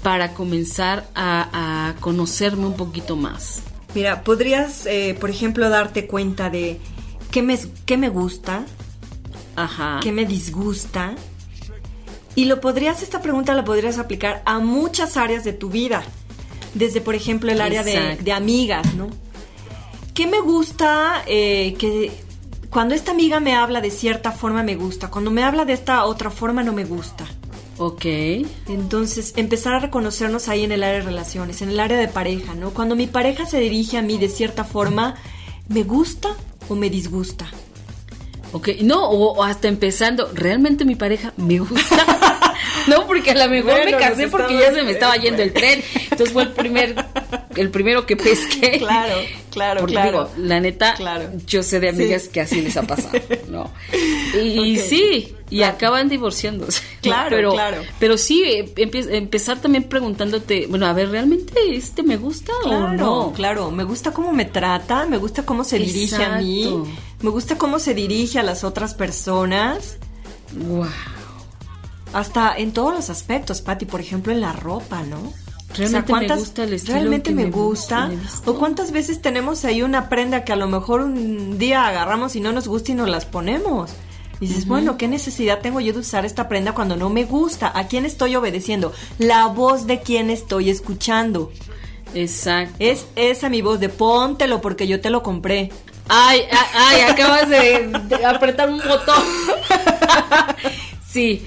para comenzar a, a conocerme un poquito más? Mira, podrías, eh, por ejemplo, darte cuenta de qué me, qué me gusta, Ajá. qué me disgusta. Y lo podrías, esta pregunta la podrías aplicar a muchas áreas de tu vida. Desde, por ejemplo, el área de, de amigas, ¿no? ¿Qué me gusta eh, que cuando esta amiga me habla de cierta forma me gusta, cuando me habla de esta otra forma no me gusta? Ok. Entonces, empezar a reconocernos ahí en el área de relaciones, en el área de pareja, ¿no? Cuando mi pareja se dirige a mí de cierta forma, ¿me gusta o me disgusta? Ok, no, o, o hasta empezando, ¿realmente mi pareja me gusta? <laughs> <laughs> no, porque a lo mejor Bueno, me casé porque ya se me estaba yendo el tren. Entonces fue el primer, <laughs> el primero que pesqué. Claro, claro, Porque claro. digo, la neta, Claro. yo sé de amigas Sí. que así les ha pasado, ¿no? <laughs> Y, sí, y Claro. acaban divorciándose. Claro, pero, claro. Pero sí, eh, empezar también preguntándote, bueno, a ver, ¿realmente este me gusta o Claro, no? claro. Me gusta cómo me trata, me gusta cómo se dirige a mí, me gusta cómo se dirige a las otras personas, Wow. Hasta en todos los aspectos, Patti, por ejemplo, en la ropa, ¿no? Realmente me ¿cuántas- gusta el estilo Realmente que me me gusta. me. O cuántas veces tenemos ahí una prenda que a lo mejor un día agarramos y no nos gusta y nos las ponemos. Y dices, bueno, ¿qué necesidad tengo yo de usar esta prenda cuando no me gusta? ¿A quién estoy obedeciendo? La voz de quién estoy escuchando. Exacto. Es esa mi voz de póntelo porque yo te lo compré. Ay, ay, ay, acabas de, de apretar un botón. <laughs> sí,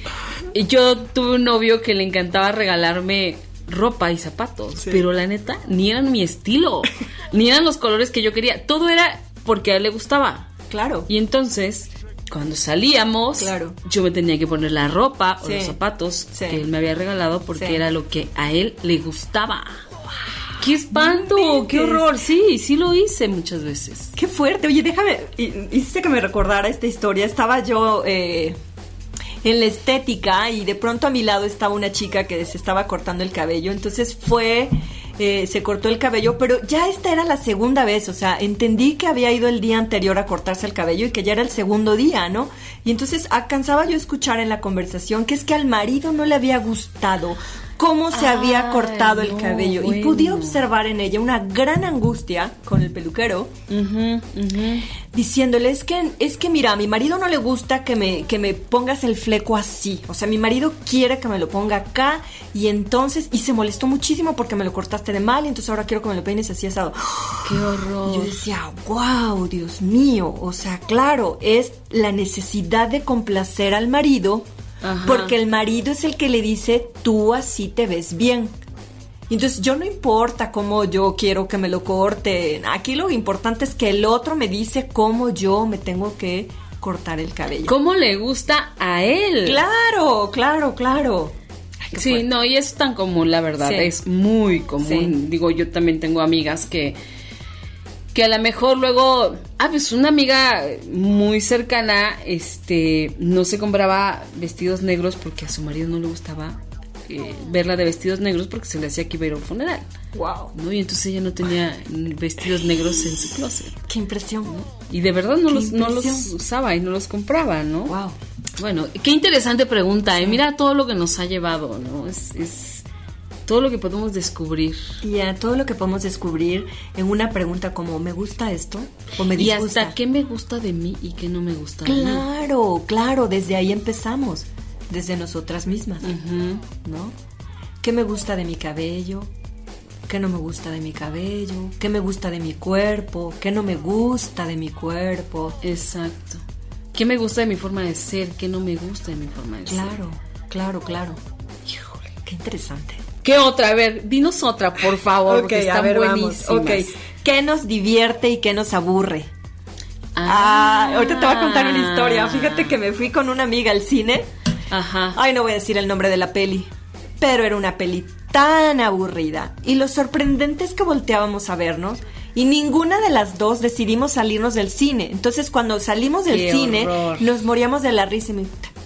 yo tuve un novio que le encantaba regalarme ropa y zapatos, pero la neta, ni eran mi estilo, <laughs> ni eran los colores que yo quería. Todo era porque a él le gustaba. Claro. Y entonces, cuando salíamos, Claro. yo me tenía que poner la ropa o los zapatos Sí. que él me había regalado porque era lo que a él le gustaba. ¡Qué espanto! ¡Qué horror! Sí, sí lo hice muchas veces. Qué fuerte. Oye, déjame. hi- Hiciste que me recordara esta historia. Estaba yo eh, en la estética y de pronto a mi lado estaba una chica que se estaba cortando el cabello. Entonces fue. eh, se cortó el cabello, pero ya esta era la segunda vez, o sea, entendí que había ido el día anterior a cortarse el cabello y que ya era el segundo día, ¿no? Y entonces alcanzaba yo a escuchar en la conversación que es que al marido no le había gustado cómo se había cortado el no, cabello. Y pude observar en ella una gran angustia con el peluquero ujú. diciéndole es que es que mira a mi marido no le gusta que me que me pongas el fleco así. O sea mi marido quiere que me lo ponga acá y entonces y se molestó muchísimo porque me lo cortaste de mal y entonces ahora quiero que me lo peines así asado ¡Qué horror! y yo decía wow Dios mío o sea claro es la necesidad de complacer al marido Ajá. porque el marido es el que le dice tú así te ves bien entonces yo no importa cómo yo quiero que me lo corten. Aquí lo importante es que el otro me dice cómo yo me tengo que cortar el cabello. ¿Cómo le gusta a él? Claro, claro, claro. Ay, Sí, fuerte. no, y es tan común, la verdad, Sí. es muy común. Sí. Digo, yo también tengo amigas que que a lo mejor luego, ah, pues una amiga muy cercana, este, no se compraba vestidos negros porque a su marido no le gustaba eh, verla de vestidos negros porque se le hacía que iba a ir a un funeral, Wow. ¿no? Y entonces ella no tenía vestidos negros en su closet. Qué impresión. Y de verdad no los, no los usaba y no los compraba, ¿no? Wow. Bueno, qué interesante pregunta, ¿eh? Mira todo lo que nos ha llevado, ¿no? Es, es todo lo que podemos descubrir. Y a todo lo que podemos descubrir en una pregunta como ¿me gusta esto? ¿O me Y disgusta? hasta qué me gusta de mí y qué no me gusta de mí. Claro, claro, desde ahí empezamos. Desde nosotras mismas. Ujú. ¿no? ¿Qué me gusta de mi cabello? ¿Qué no me gusta de mi cabello? ¿Qué me gusta de mi cuerpo? ¿Qué no me gusta de mi cuerpo? Exacto. ¿Qué me gusta de mi forma de ser? ¿Qué no me gusta de mi forma de ser? Claro, claro, claro. Híjole, qué interesante. ¿Qué otra? A ver, dinos otra, por favor, porque Ok, están ver, buenísimas. ¿qué nos divierte y qué nos aburre? Ah, ahorita te voy a contar una historia. Fíjate que me fui con una amiga al cine. Ajá. Ay, no voy a decir el nombre de la peli, pero era una peli tan aburrida. Y lo sorprendente es que volteábamos a vernos y ninguna de las dos decidimos salirnos del cine. Entonces, cuando salimos del Qué cine, horror. nos moríamos de la risa y me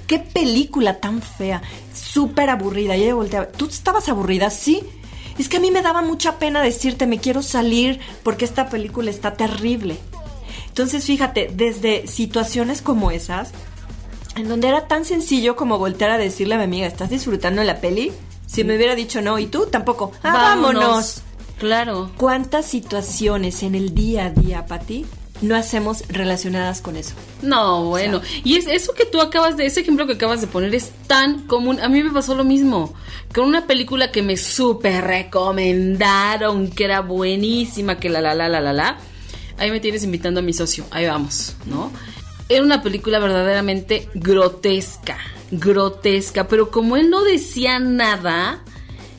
qué película tan fea, súper aburrida. Y ella volteaba, ¿tú estabas aburrida? Sí. Es que a mí me daba mucha pena decirte, me quiero salir porque esta película está terrible. Entonces, fíjate, desde situaciones como esas, en donde era tan sencillo como voltear a decirle a mi amiga, ¿estás disfrutando de la peli? Si me hubiera dicho no, ¿y tú? Tampoco. Ah, vámonos. Claro. ¿Cuántas situaciones en el día a día, Pati, no hacemos relacionadas con eso? No, bueno. y es eso que tú acabas de, ese ejemplo que acabas de poner es tan común. A mí me pasó lo mismo. Con una película que me súper recomendaron, que era buenísima, que la la la la la la. Ahí me tienes invitando a mi socio. Ahí vamos, ¿no? Era una película verdaderamente grotesca. Grotesca. Pero como él no decía nada.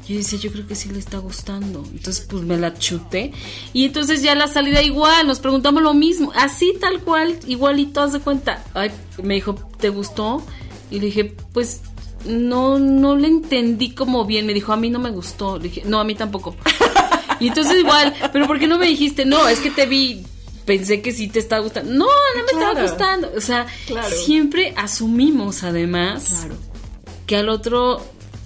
Yo decía, yo creo que sí le está gustando. Entonces, pues me la chuté. Y entonces ya la salida igual, nos preguntamos lo mismo. Así tal cual, igualito, haz de cuenta. Ay, me dijo, ¿te gustó? Y le dije, pues no, no le entendí como bien. Me dijo, a mí no me gustó. Le dije, no, a mí tampoco. <laughs> y entonces igual, pero ¿por qué no me dijiste? No, es que te vi. Pensé que sí te estaba gustando. No, no me estaba Claro. gustando. O sea, Claro. siempre asumimos además Claro. que al otro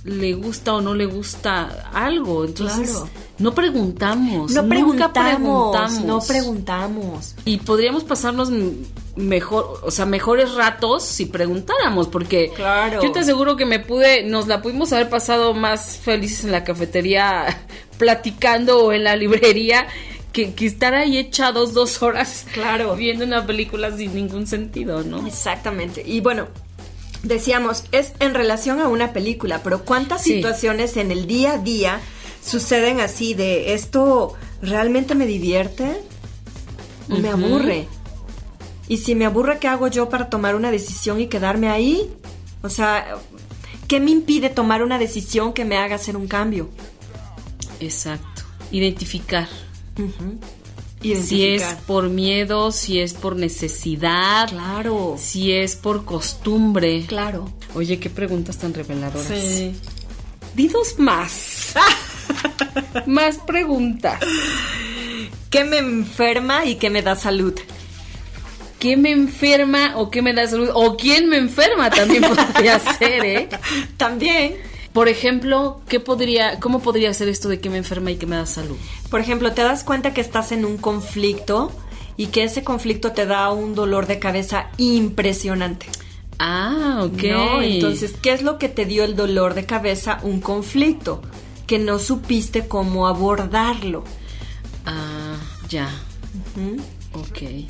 le gusta o no le gusta algo. Entonces, Claro. no preguntamos. No nunca preguntamos, preguntamos. no preguntamos. Y podríamos pasarnos mejor, o sea, mejores ratos si preguntáramos, porque Claro. yo te aseguro que me pude, nos la pudimos haber pasado más felices en la cafetería <laughs> platicando o en la librería que, que estar ahí echados dos horas Claro. viendo una película sin ningún sentido, ¿no? Exactamente. Y bueno, decíamos, es en relación a una película, pero ¿cuántas Sí. situaciones en el día a día suceden así de esto realmente me divierte o me aburre? Y si me aburre, ¿qué hago yo para tomar una decisión y quedarme ahí? O sea, ¿qué me impide tomar una decisión que me haga hacer un cambio? Exacto. Identificar. Si es por miedo, si es por necesidad, Claro. si es por costumbre. Claro. Oye, qué preguntas tan reveladoras. Sí. Dinos más. <laughs> más preguntas. ¿Qué me enferma y qué me da salud? ¿Qué me enferma o qué me da salud? O quién me enferma también podría <laughs> ser, ¿eh? También. Por ejemplo, ¿qué podría, ¿cómo podría ser esto de que me enferma y que me da salud? Por ejemplo, te das cuenta que estás en un conflicto y que ese conflicto te da un dolor de cabeza impresionante. Ah, ok. ¿no? Entonces, ¿qué es lo que te dio el dolor de cabeza? Un conflicto que no supiste cómo abordarlo. Ah, ya. ¿Mm? Ok.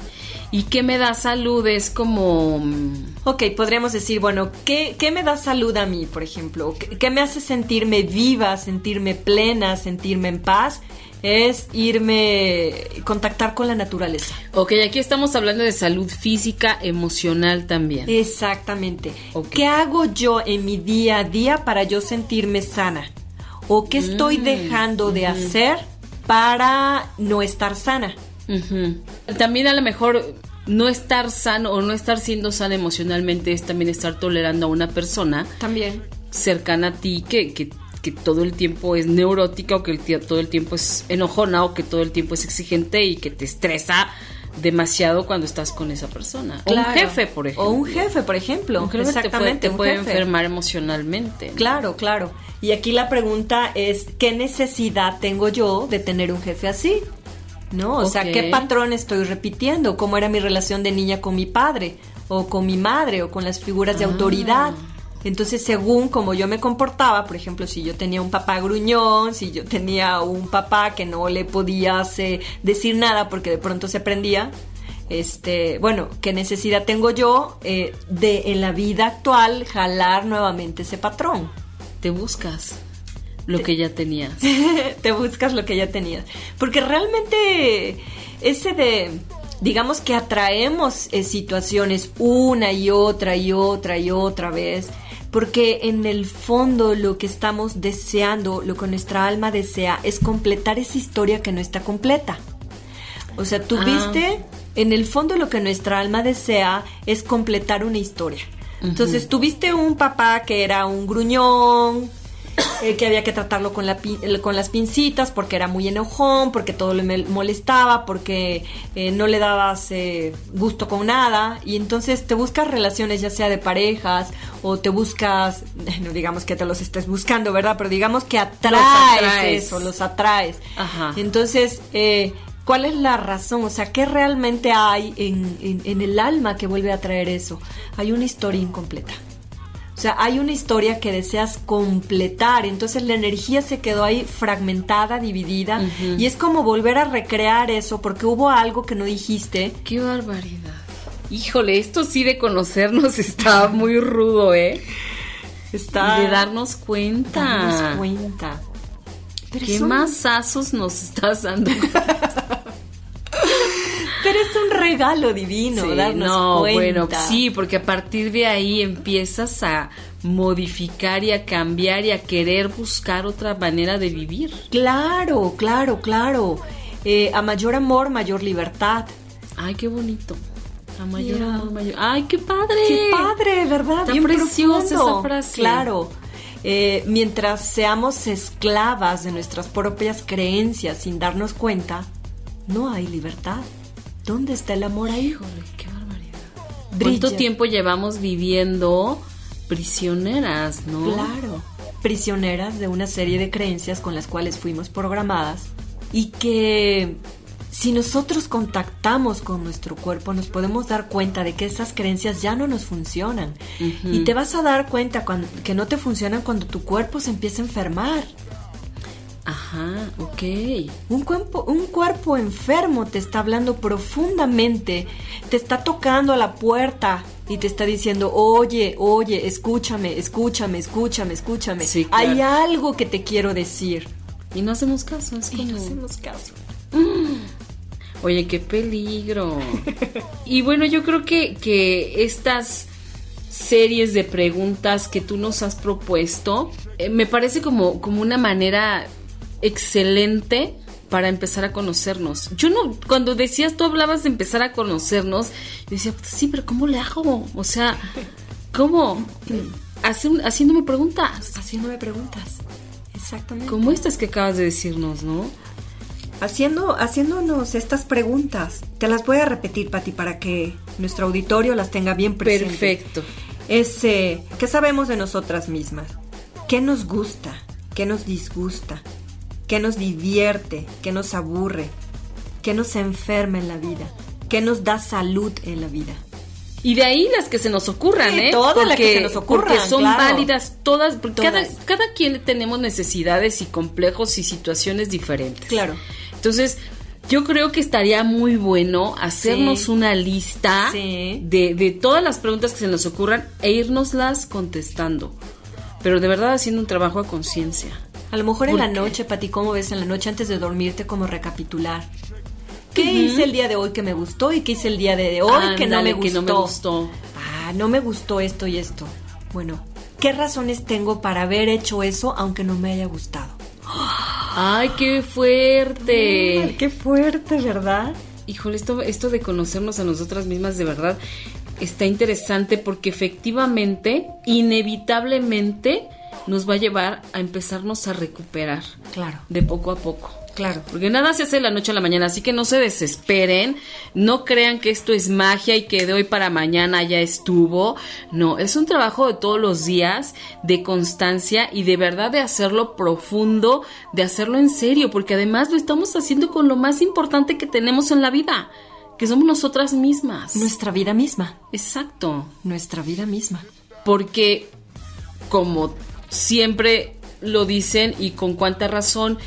¿Y qué me da salud? Es como... mm, Ok, podríamos decir, bueno, ¿qué, qué me da salud a mí, por ejemplo? ¿Qué, qué me hace sentirme viva, sentirme plena, sentirme en paz? Es irme, contactar con la naturaleza. Ok, aquí estamos hablando de salud física, emocional también. Exactamente. ¿Qué hago yo en mi día a día para yo sentirme sana? ¿O qué estoy Mm, dejando de hacer para no estar sana? Ujú. También a lo mejor no estar sano o no estar siendo sana emocionalmente es también estar tolerando a una persona También. cercana a ti que, que, que todo el tiempo es neurótica o que el todo el tiempo es enojona o que todo el tiempo es exigente y que te estresa demasiado cuando estás con esa persona. O un jefe, por ejemplo. O un jefe, por ejemplo. Un jefe te puede, Exactamente. te puede enfermar emocionalmente. ¿no? Claro, claro. Y aquí la pregunta es, ¿qué necesidad tengo yo de tener un jefe así? ¿No? O sea. ¿qué patrón estoy repitiendo? ¿Cómo era mi relación de niña con mi padre? ¿O con mi madre? ¿O con las figuras de Ah. autoridad? Entonces, según como yo me comportaba, por ejemplo, si yo tenía un papá gruñón, si yo tenía un papá que no le podías eh, decir nada porque de pronto se prendía, este, bueno, ¿qué necesidad tengo yo eh, de en la vida actual jalar nuevamente ese patrón? Te buscas lo que ya tenías. <laughs> te buscas lo que ya tenías. Porque realmente ese de, digamos que atraemos eh, situaciones una y otra y otra y otra vez, porque en el fondo lo que estamos deseando, lo que nuestra alma desea, es completar esa historia que no está completa. O sea, tú Ah. viste, en el fondo lo que nuestra alma desea es completar una historia. Entonces, tuviste un papá que era un gruñón, eh, que había que tratarlo con, la con las pincitas porque era muy enojón, porque todo le molestaba, porque eh, no le dabas eh, gusto con nada. Y entonces te buscas relaciones ya sea de parejas o te buscas, <laughs> no digamos que te los estés buscando, ¿verdad? Pero digamos que atraes, atraes. eso, los atraes. Ajá. Entonces, eh, ¿cuál es la razón? O sea, ¿qué realmente hay en, en- en el alma que vuelve a traer eso? Hay una historia incompleta. O sea, hay una historia que deseas completar, entonces la energía se quedó ahí fragmentada, dividida, y es como volver a recrear eso porque hubo algo que no dijiste. Qué barbaridad. Híjole, esto sí de conocernos <laughs> está muy rudo, ¿eh? Está Y de darnos cuenta. darnos cuenta. Pero ¿Qué es un- masazos nos estás dando? <laughs> Pero es un regalo divino, Sí, darnos no, cuenta. bueno, sí, porque a partir de ahí empiezas a modificar y a cambiar y a querer buscar otra manera de vivir. Claro, claro, claro. Eh, a mayor amor, mayor libertad. Ay, qué bonito. A mayor amor, mayor. Ay, qué padre. Qué padre, ¿verdad? Está Bien preciosa esa frase. Claro. Eh, mientras seamos esclavas de nuestras propias creencias sin darnos cuenta, no hay libertad. ¿Dónde está el amor ahí? Híjole, qué barbaridad. Brilla. ¿Cuánto tiempo llevamos viviendo prisioneras, no? Claro. Prisioneras de una serie de creencias con las cuales fuimos programadas y que Si nosotros contactamos con nuestro cuerpo, nos podemos dar cuenta de que esas creencias ya no nos funcionan. Y te vas a dar cuenta cuando, que no te funcionan cuando tu cuerpo se empieza a enfermar. Ajá, ok. Un cuerpo, un cuerpo enfermo te está hablando profundamente, te está tocando a la puerta y te está diciendo, oye, oye, escúchame, escúchame, escúchame, escúchame. Sí, claro. Hay algo que te quiero decir. Y no hacemos caso, es Y no hacemos caso. Oye, qué peligro. <laughs> y bueno, yo creo que, que estas series de preguntas que tú nos has propuesto, eh, me parece como, como una manera excelente para empezar a conocernos. Yo no, cuando decías, tú hablabas de empezar a conocernos, yo decía, "Pues sí, pero ¿cómo le hago? O sea, ¿cómo? Hace- haciéndome preguntas. Haciéndome preguntas. Exactamente. Como estas que acabas de decirnos, ¿no? Haciendo, haciéndonos estas preguntas. Te las voy a repetir, Pati, para que nuestro auditorio las tenga bien presentes. Perfecto. Es, eh, ¿qué sabemos de nosotras mismas? ¿Qué nos gusta? ¿Qué nos disgusta? ¿Qué nos divierte? ¿Qué nos aburre? ¿Qué nos enferma en la vida? ¿Qué nos da salud en la vida? Y de ahí las que se nos ocurran, Sí, ¿eh? todas las que se nos ocurran, Porque son claro. válidas todas, porque Cada, quien tenemos necesidades y complejos y situaciones diferentes. Claro. Entonces, yo creo que estaría muy bueno hacernos Sí. una lista Sí. de, de todas las preguntas que se nos ocurran e irnoslas contestando. Pero de verdad haciendo un trabajo a conciencia. A lo mejor en ¿Por la qué? noche, Pati, ¿cómo ves en la noche antes de dormirte como recapitular? ¿Qué hice el día de hoy que me gustó y qué hice el día de hoy que, no me que gustó? no me gustó. Ah, no me gustó esto y esto. Bueno, ¿qué razones tengo para haber hecho eso aunque no me haya gustado? ¡Ay, qué fuerte! qué fuerte, ¿verdad? Híjole, esto, esto de conocernos a nosotras mismas de verdad está interesante porque efectivamente, inevitablemente, nos va a llevar a empezarnos a recuperar Claro, de poco a poco. claro. Porque nada se hace de la noche a la mañana, así que no se desesperen, no crean que esto es magia y que de hoy para mañana ya estuvo. No, es un trabajo de todos los días, de constancia y de verdad de hacerlo profundo, de hacerlo en serio, porque además lo estamos haciendo con lo más importante que tenemos en la vida, que somos nosotras mismas. Nuestra vida misma. Exacto Nuestra vida misma. porque como siempre lo dicen y con cuánta razón,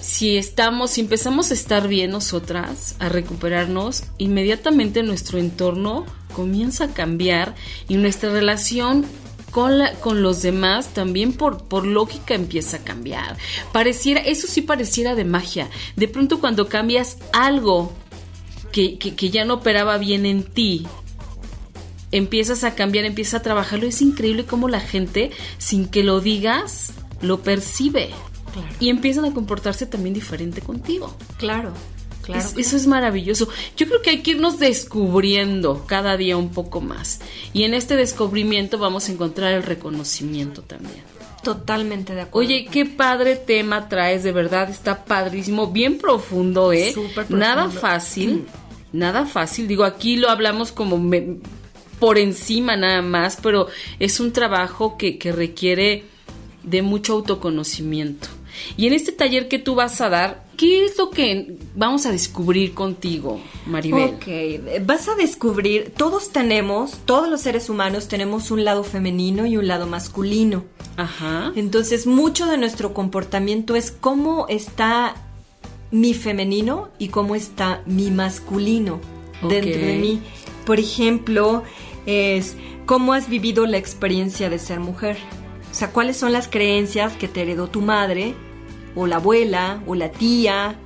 si estamos, si empezamos a estar bien nosotras, a recuperarnos, inmediatamente nuestro entorno comienza a cambiar y nuestra relación con, la, con los demás también por, por lógica empieza a cambiar. Pareciera, eso sí pareciera de magia. De pronto cuando cambias algo que, que, que ya no operaba bien en ti, empiezas a cambiar, empiezas a trabajarlo. Es increíble cómo la gente, sin que lo digas, lo percibe. Claro. Y empiezan a comportarse también diferente contigo. Claro, claro. Es- eso es maravilloso. Yo creo que hay que irnos descubriendo cada día un poco más. Y en este descubrimiento vamos a encontrar el reconocimiento también. Totalmente de acuerdo. Oye, qué padre tema traes, de verdad, está padrísimo, bien profundo, ¿eh? Súper profundo. Nada fácil, nada fácil. Digo, aquí lo hablamos como me- por encima nada más, pero es un trabajo que, que requiere de mucho autoconocimiento. Y en este taller que tú vas a dar, ¿qué es lo que vamos a descubrir contigo, Maribel? Ok, vas a descubrir, todos tenemos, todos los seres humanos tenemos un lado femenino y un lado masculino. Ajá. Entonces, mucho de nuestro comportamiento es cómo está mi femenino y cómo está mi masculino dentro de mí. Por ejemplo, es cómo has vivido la experiencia de ser mujer. O sea, cuáles son las creencias que te heredó tu madre, o la abuela, o la tía,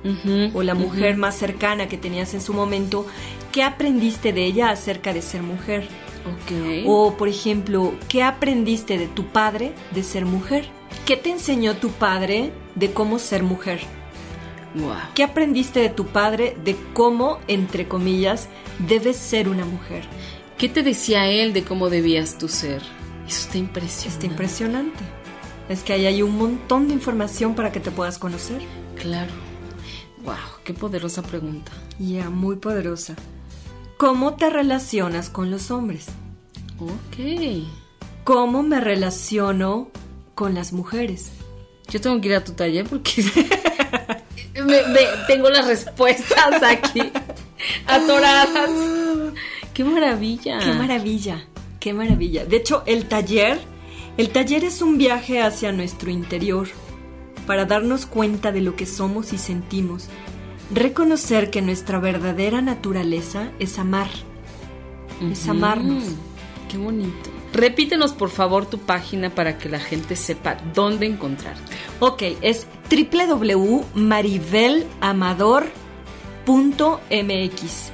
o la mujer más cercana que tenías en su momento. ¿Qué aprendiste de ella acerca de ser mujer? Ok. O, por ejemplo, ¿qué aprendiste de tu padre de ser mujer? ¿Qué te enseñó tu padre de cómo ser mujer? Guau. ¿Qué aprendiste de tu padre de cómo, entre comillas, debes ser una mujer? ¿Qué te decía él de cómo debías tú ser? Eso está impresionante. Está impresionante. Es que ahí hay un montón de información para que te puedas conocer. Claro. Wow, qué poderosa pregunta. Ya, muy poderosa. ¿Cómo te relacionas con los hombres? Ok. ¿Cómo me relaciono con las mujeres? Yo tengo que ir a tu taller porque <laughs> tengo las respuestas aquí, <laughs> atoradas. ¡Qué maravilla! ¡Qué maravilla! ¡Qué maravilla! De hecho, el taller, el taller es un viaje hacia nuestro interior para darnos cuenta de lo que somos y sentimos. Reconocer que nuestra verdadera naturaleza es amar. Es amarnos. ¡Qué bonito! Repítenos por favor tu página para que la gente sepa dónde encontrarte. Ok, es www.maribelamador.mx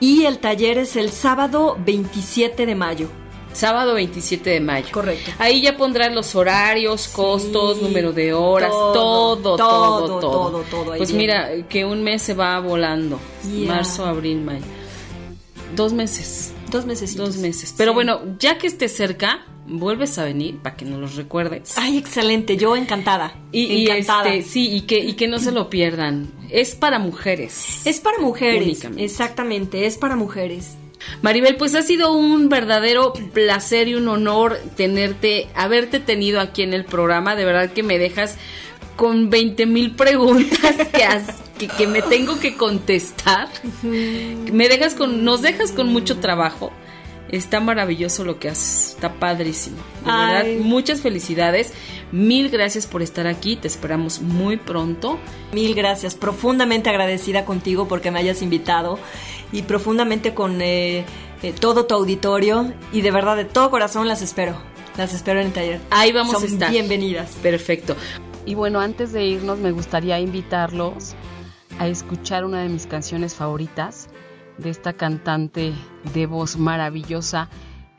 y el taller es el sábado 27 de mayo. Sábado 27 de mayo. Correcto. Ahí ya pondrán los horarios, costos, número de horas, todo, todo, todo. todo, pues mira, que un mes se va volando. Marzo, abril, mayo. Dos meses. Dos meses. Dos meses. Pero bueno, ya que esté cerca, vuelves a venir para que nos los recuerdes. Ay, excelente, yo encantada. Y, encantada. Este, sí, y que, y que no se lo pierdan. Es para mujeres. Es para mujeres. Exactamente, es para mujeres. Maribel, pues ha sido un verdadero placer y un honor tenerte, haberte tenido aquí en el programa. De verdad que me dejas con 20 mil preguntas que, que, me tengo que contestar. Me dejas con, nos dejas con mucho trabajo. Está maravilloso lo que haces, está padrísimo. De verdad, muchas felicidades. Mil gracias por estar aquí, te esperamos muy pronto. Mil gracias, profundamente agradecida contigo porque me hayas invitado y profundamente con eh, eh, todo tu auditorio y de verdad de todo corazón las espero. Las espero en el taller. Ahí vamos a estar. Bienvenidas. Perfecto. Y bueno, antes de irnos me gustaría invitarlos a escuchar una de mis canciones favoritas de esta cantante de voz maravillosa,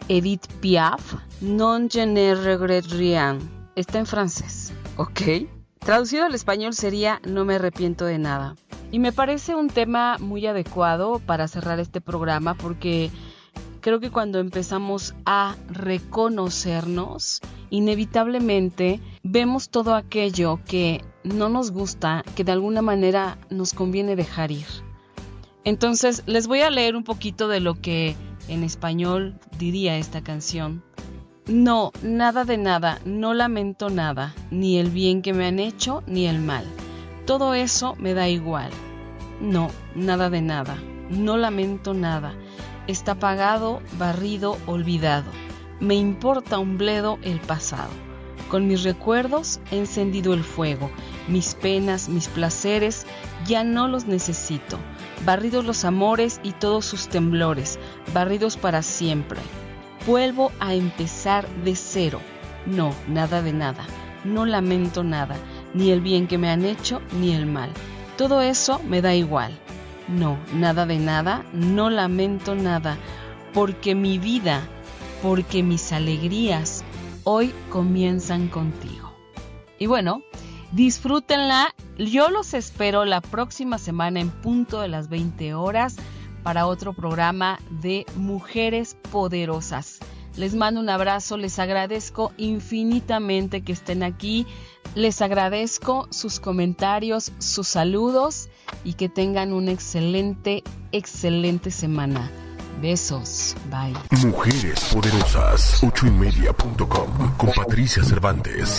Edith Piaf, Non je ne regrette rien. Está en francés, ¿ok? Traducido al español sería No me arrepiento de nada. Y me parece un tema muy adecuado para cerrar este programa porque creo que cuando empezamos a reconocernos, inevitablemente vemos todo aquello que no nos gusta, que de alguna manera nos conviene dejar ir. Entonces les voy a leer un poquito de lo que en español diría esta canción. No, nada de nada, no lamento nada, ni el bien que me han hecho, ni el mal. Todo eso me da igual. No, nada de nada, no lamento nada. Está pagado, barrido, olvidado. Me importa un bledo el pasado. Con mis recuerdos he encendido el fuego. Mis penas, mis placeres, ya no los necesito barridos los amores y todos sus temblores, barridos para siempre. Vuelvo a empezar de cero. No, nada de nada. No lamento nada, ni el bien que me han hecho, ni el mal. Todo eso me da igual. No, nada de nada, no lamento nada, porque mi vida, porque mis alegrías hoy comienzan contigo. Y bueno, Disfrútenla. Yo los espero la próxima semana en punto de las 20 horas para otro programa de Mujeres Poderosas. Les mando un abrazo, les agradezco infinitamente que estén aquí, les agradezco sus comentarios, sus saludos y que tengan una excelente, excelente semana. Besos, bye. Mujeres Poderosas, ochoymedia.com con Patricia Cervantes.